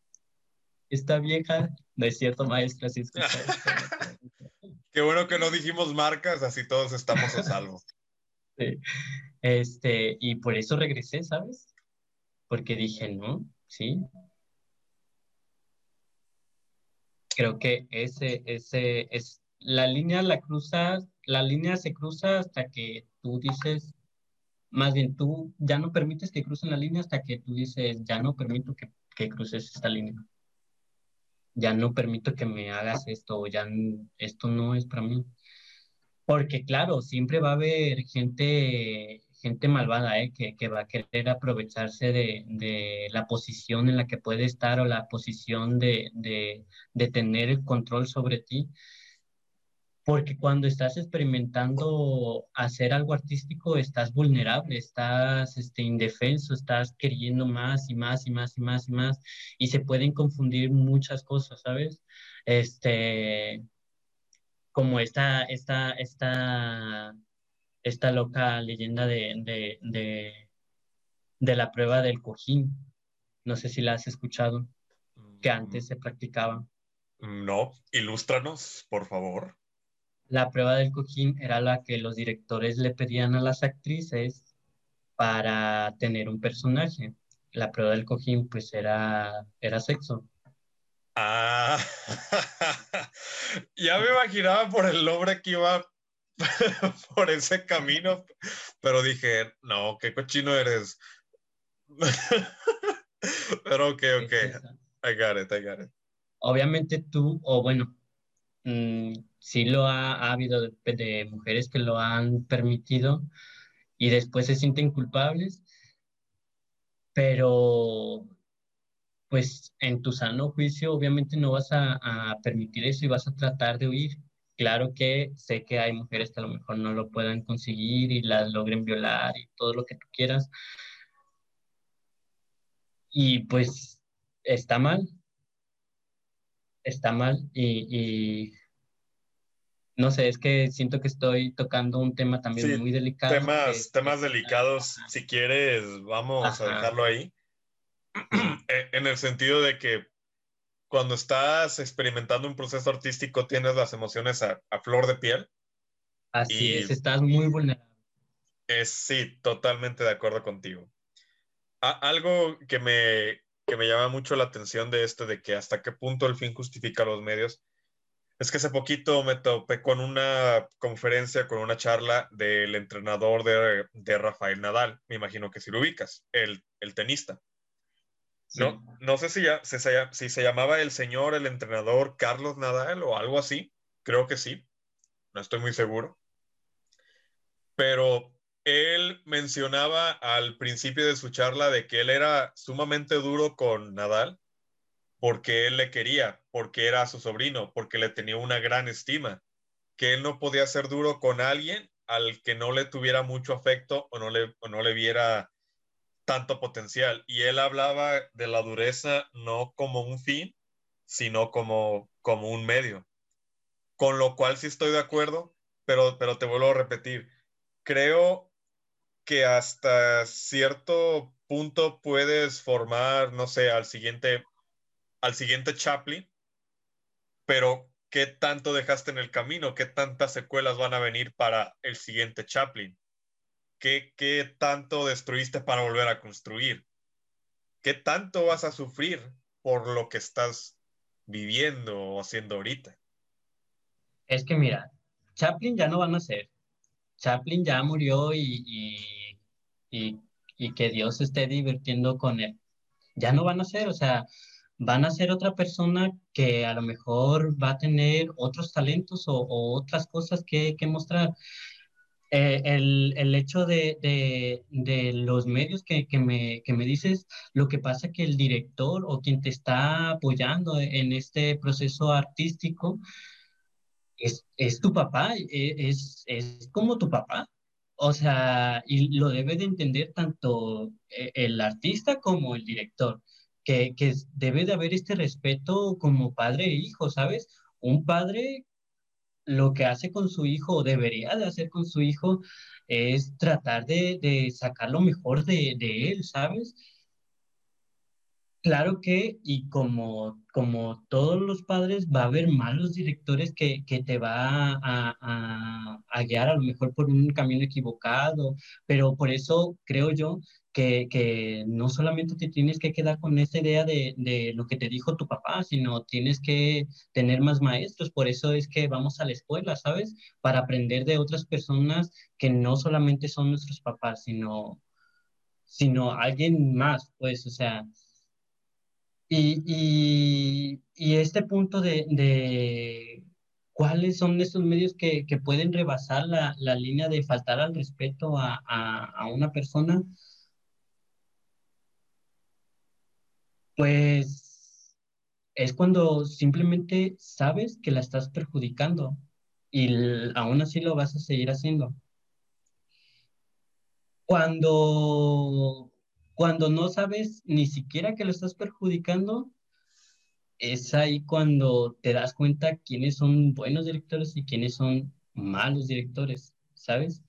Speaker 2: esta vieja? No es cierto, maestra, si
Speaker 1: Qué bueno que no dijimos marcas, así todos estamos a salvo.
Speaker 2: Sí. Este, y por eso regresé, ¿sabes? Porque dije, no, sí. Creo que ese, ese es, la línea la cruzas, la línea se cruza hasta que tú dices, más bien tú ya no permites que crucen la línea hasta que tú dices, ya no permito que, que cruces esta línea. Ya no permito que me hagas esto, ya esto no es para mí. Porque claro, siempre va a haber gente gente malvada, ¿eh? que, que, va a querer aprovecharse de, de, la posición en la que puede estar o la posición de, de, de, tener el control sobre ti. Porque cuando estás experimentando hacer algo artístico, estás vulnerable, estás este, indefenso, estás queriendo más y más y más y más y más, y se pueden confundir muchas cosas, ¿sabes? Este, como esta, esta, esta esta loca leyenda de, de, la prueba del cojín. No sé si la has escuchado, que antes mm. se practicaba.
Speaker 1: No, ilústranos, por favor.
Speaker 2: La prueba del cojín era la que los directores le pedían a las actrices para tener un personaje. La prueba del cojín, pues, era, era sexo.
Speaker 1: Ah, ya me imaginaba por el nombre que iba por ese camino, pero dije, no, qué cochino eres. pero ok, ok, I got it, I got it.
Speaker 2: Obviamente tú, o bueno, mm, sí lo ha, habido de, mujeres que lo han permitido y después se sienten culpables, pero pues en tu sano juicio obviamente no vas a, a permitir eso y vas a tratar de huir Claro que sé que hay mujeres que a lo mejor no lo puedan conseguir y las logren violar y todo lo que tú quieras. Y pues está mal, está mal y, no sé, es que siento que estoy tocando un tema también muy delicado.
Speaker 1: Temas, temas delicados, si quieres, vamos a dejarlo ahí. Eh, en el sentido de que cuando estás experimentando un proceso artístico tienes las emociones a, flor de piel.
Speaker 2: Así es, estás muy vulnerable.
Speaker 1: Es, sí, totalmente de acuerdo contigo. algo que me, que me llama mucho la atención de esto, de que hasta qué punto el fin justifica los medios, es que hace poquito me topé con una conferencia, con una charla del entrenador de, de Rafael Nadal, me imagino que si lo ubicas, el, el tenista. No, no sé si, ya, si, se, llamaba el señor, el entrenador Carlos Nadal o algo así. Creo que sí. No estoy muy seguro. Pero él mencionaba al principio de su charla de que él era sumamente duro con Nadal porque él le quería, porque era su sobrino, porque le tenía una gran estima, que él no podía ser duro con alguien al que no le tuviera mucho afecto o no le, o no le viera tanto potencial. Y él hablaba de la dureza no como un fin, sino como, como un medio. Con lo cual sí estoy de acuerdo, pero, pero te vuelvo a repetir. Creo que hasta cierto punto puedes formar, no sé, al siguiente, al siguiente Chaplin, pero ¿qué tanto dejaste en el camino? ¿Qué tantas secuelas van a venir para el siguiente Chaplin? ¿Qué, qué tanto destruiste para volver a construir? ¿Qué tanto vas a sufrir por lo que estás viviendo o haciendo ahorita?
Speaker 2: Es que mira, Chaplin ya no van a ser. Chaplin ya murió y, y, y, que Dios esté divirtiendo con él. Ya no van a ser, o sea, van a ser otra persona que a lo mejor va a tener otros talentos o, otras cosas que, que mostrar. Eh, el, el, hecho de, de, de los medios que, que, me, que me dices, lo que pasa que el director o quien te está apoyando en este proceso artístico es, es tu papá, e, es, es como tu papá. O sea, y lo debe de entender tanto eh, el artista como el director, que, que debe de haber este respeto como padre e hijo, ¿sabes? Un padre lo que hace con su hijo, o debería de hacer con su hijo, es tratar de, de sacar lo mejor de, de él, ¿sabes? Claro que, y como, como todos los padres, va a haber malos directores que, que te va a, a, a, guiar a lo mejor por un camino equivocado, pero por eso creo yo que, que no solamente te tienes que quedar con esa idea de, de, lo que te dijo tu papá, sino tienes que tener más maestros. Por eso es que vamos a la escuela, ¿sabes? Para aprender de otras personas que no solamente son nuestros papás, sino, sino alguien más, pues, o sea y, y, y este punto de, de, cuáles son esos medios que, que pueden rebasar la, la, línea de faltar al respeto a, a, a, una persona, pues es cuando simplemente sabes que la estás perjudicando y aún así lo vas a seguir haciendo. Cuando cuando no sabes ni siquiera que lo estás perjudicando, es ahí cuando te das cuenta quiénes son buenos directores y quiénes son malos directores, ¿sabes?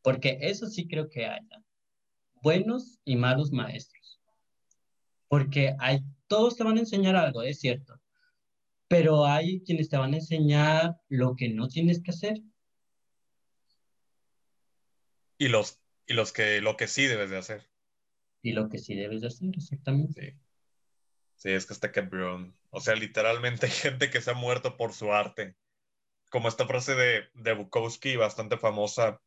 Speaker 2: Porque eso sí creo que hay buenos y malos maestros. Porque hay, todos te van a enseñar algo, es cierto, pero hay quienes te van a enseñar lo que no tienes que hacer.
Speaker 1: Y los, y los que, lo que sí debes de hacer
Speaker 2: y lo que sí debes de hacer, exactamente.
Speaker 1: Sí, sí es que está cabrón. O sea, literalmente hay gente que se ha muerto por su arte. Como esta frase de, de Bukowski, bastante famosa,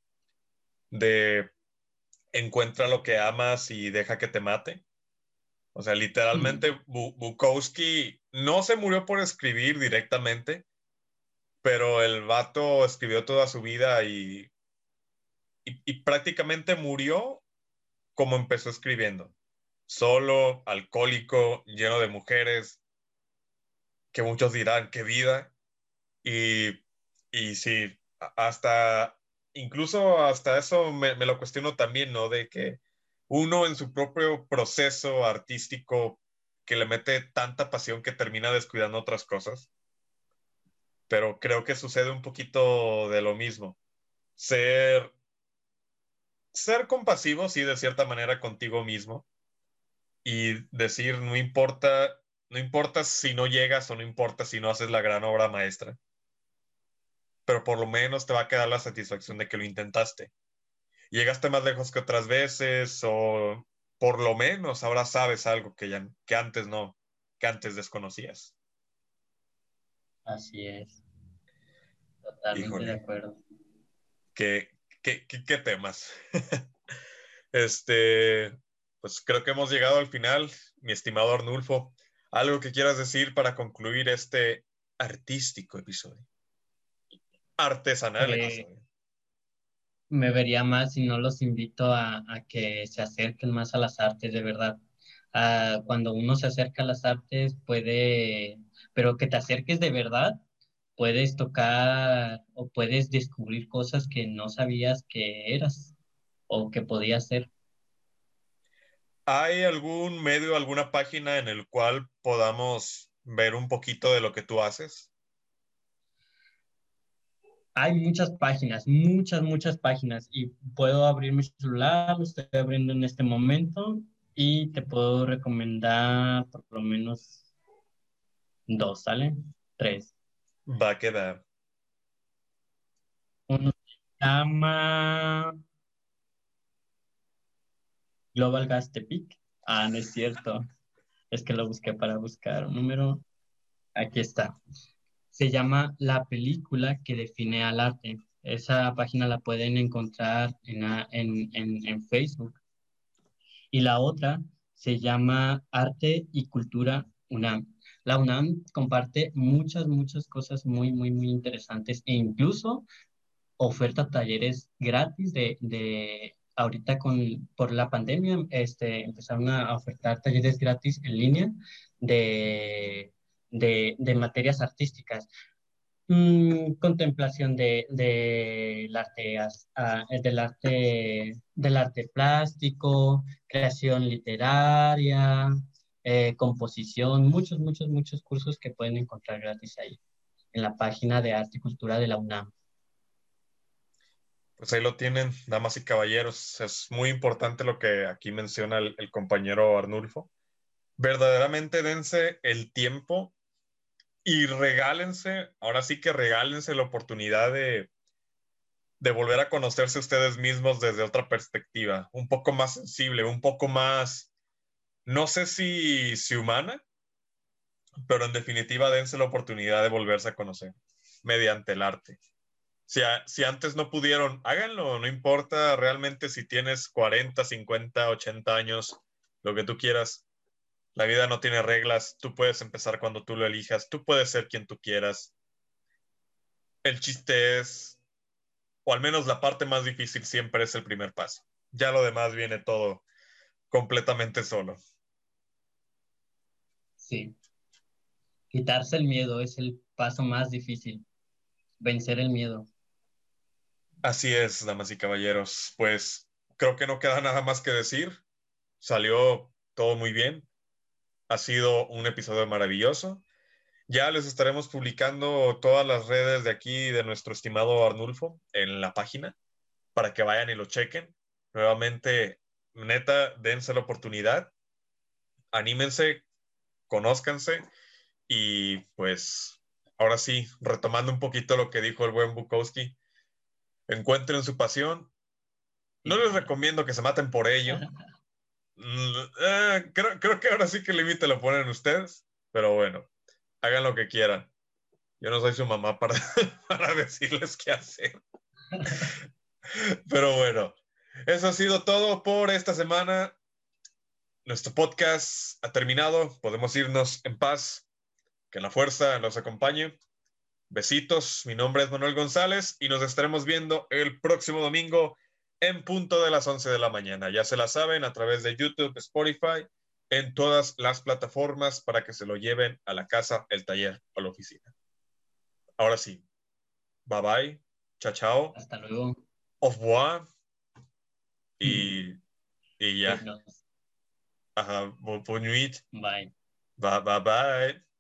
Speaker 1: de encuentra lo que amas y deja que te mate. O sea, literalmente. Bukowski no se murió por escribir directamente, pero el vato escribió toda su vida y, y, y prácticamente murió como empezó escribiendo. Solo, alcohólico, lleno de mujeres, que muchos dirán, qué vida. Y, y sí, hasta, incluso hasta eso me, me lo cuestiono también, ¿no? De que uno en su propio proceso artístico que le mete tanta pasión que termina descuidando otras cosas. Pero creo que sucede un poquito de lo mismo. Ser ser compasivo, sí, de cierta manera contigo mismo y decir, no importa, no importa si no llegas o no importa si no haces la gran obra maestra, pero por lo menos te va a quedar la satisfacción de que lo intentaste. Llegaste más lejos que otras veces o por lo menos ahora sabes algo que, ya, que antes no, que antes desconocías.
Speaker 2: Así es. Totalmente de acuerdo.
Speaker 1: Que, ¿Qué, temas? este, pues creo que hemos llegado al final, mi estimado Arnulfo. ¿Algo que quieras decir para concluir este artístico episodio? Artesanal episodio.
Speaker 2: Me vería más si no los invito a, que se acerquen más a las artes, de verdad. Ah, cuando uno se acerca a las artes puede, pero que te acerques de verdad puedes tocar o puedes descubrir cosas que no sabías que eras o que podías ser.
Speaker 1: ¿Hay algún medio, alguna página en el cual podamos ver un poquito de lo que tú haces?
Speaker 2: Hay muchas páginas, muchas, muchas páginas y puedo abrir mi celular, lo estoy abriendo en este momento y te puedo recomendar por lo menos dos, ¿sale? Tres.
Speaker 1: Va a quedar.
Speaker 2: Uno se llama Global Gas Tepic. Ah, no es cierto. Es que lo busqué para buscar un número. Aquí está se llama La película que define al arte. Esa página la pueden encontrar en, Facebook. Y la otra se llama Arte y Cultura UNAM. La UNAM comparte muchas, muchas cosas muy, muy, muy interesantes e incluso oferta talleres gratis de, de ahorita con, por la pandemia, este, empezaron a ofertar talleres gratis en línea de de, materias artísticas. Mm, contemplación de, del, arte, del, arte, del arte plástico, creación literaria, eh, composición, muchos, muchos, muchos cursos que pueden encontrar gratis ahí, en la página de Arte y Cultura de la UNAM.
Speaker 1: Pues ahí lo tienen, damas y caballeros. Es muy importante lo que aquí menciona el, el compañero Arnulfo. Verdaderamente dense el tiempo y regálense, ahora sí que regálense la oportunidad de, de volver a conocerse ustedes mismos desde otra perspectiva, un poco más sensible, un poco más, no sé si, si humana, pero en definitiva dense la oportunidad de volverse a conocer mediante el arte. Si, si, antes no pudieron, háganlo, no importa realmente si tienes 40, 50, 80 años, lo que tú quieras, la vida no tiene reglas, tú puedes empezar cuando tú lo elijas, tú puedes ser quien tú quieras. El chiste es, o al menos la parte más difícil siempre es el primer paso. Ya lo demás viene todo completamente solo.
Speaker 2: Sí. Quitarse el miedo es el paso más difícil. Vencer el miedo.
Speaker 1: Así es, damas y caballeros. Pues creo que no queda nada más que decir. Salió todo muy bien. Ha sido un episodio maravilloso. Ya les estaremos publicando todas las redes de aquí de nuestro estimado Arnulfo en la página para que vayan y lo chequen. Nuevamente, neta, dense la oportunidad, anímense, conózcanse y pues ahora sí, retomando un poquito lo que dijo el buen Bukowski, encuentren su pasión. No les recomiendo que se maten por ello, eh, creo, que ahora sí que el límite lo ponen ustedes, pero bueno, hagan lo que quieran. Yo no soy su mamá para, para decirles qué hacer. Pero bueno, eso ha sido todo por esta semana. Nuestro podcast ha terminado. Podemos irnos en paz. Que la fuerza los acompañe. Besitos. Mi nombre es Manuel González y nos estaremos viendo el próximo domingo en punto de las 11 de la mañana. Ya se la saben a través de YouTube, Spotify, en todas las plataformas para que se lo lleven a la casa, el taller o la oficina. Ahora sí. Bye bye. Chao, chao.
Speaker 2: Hasta luego.
Speaker 1: Au revoir. Y, y ya. Ajá. Bonne nuit.
Speaker 2: Bye.
Speaker 1: Bye, bye, bye.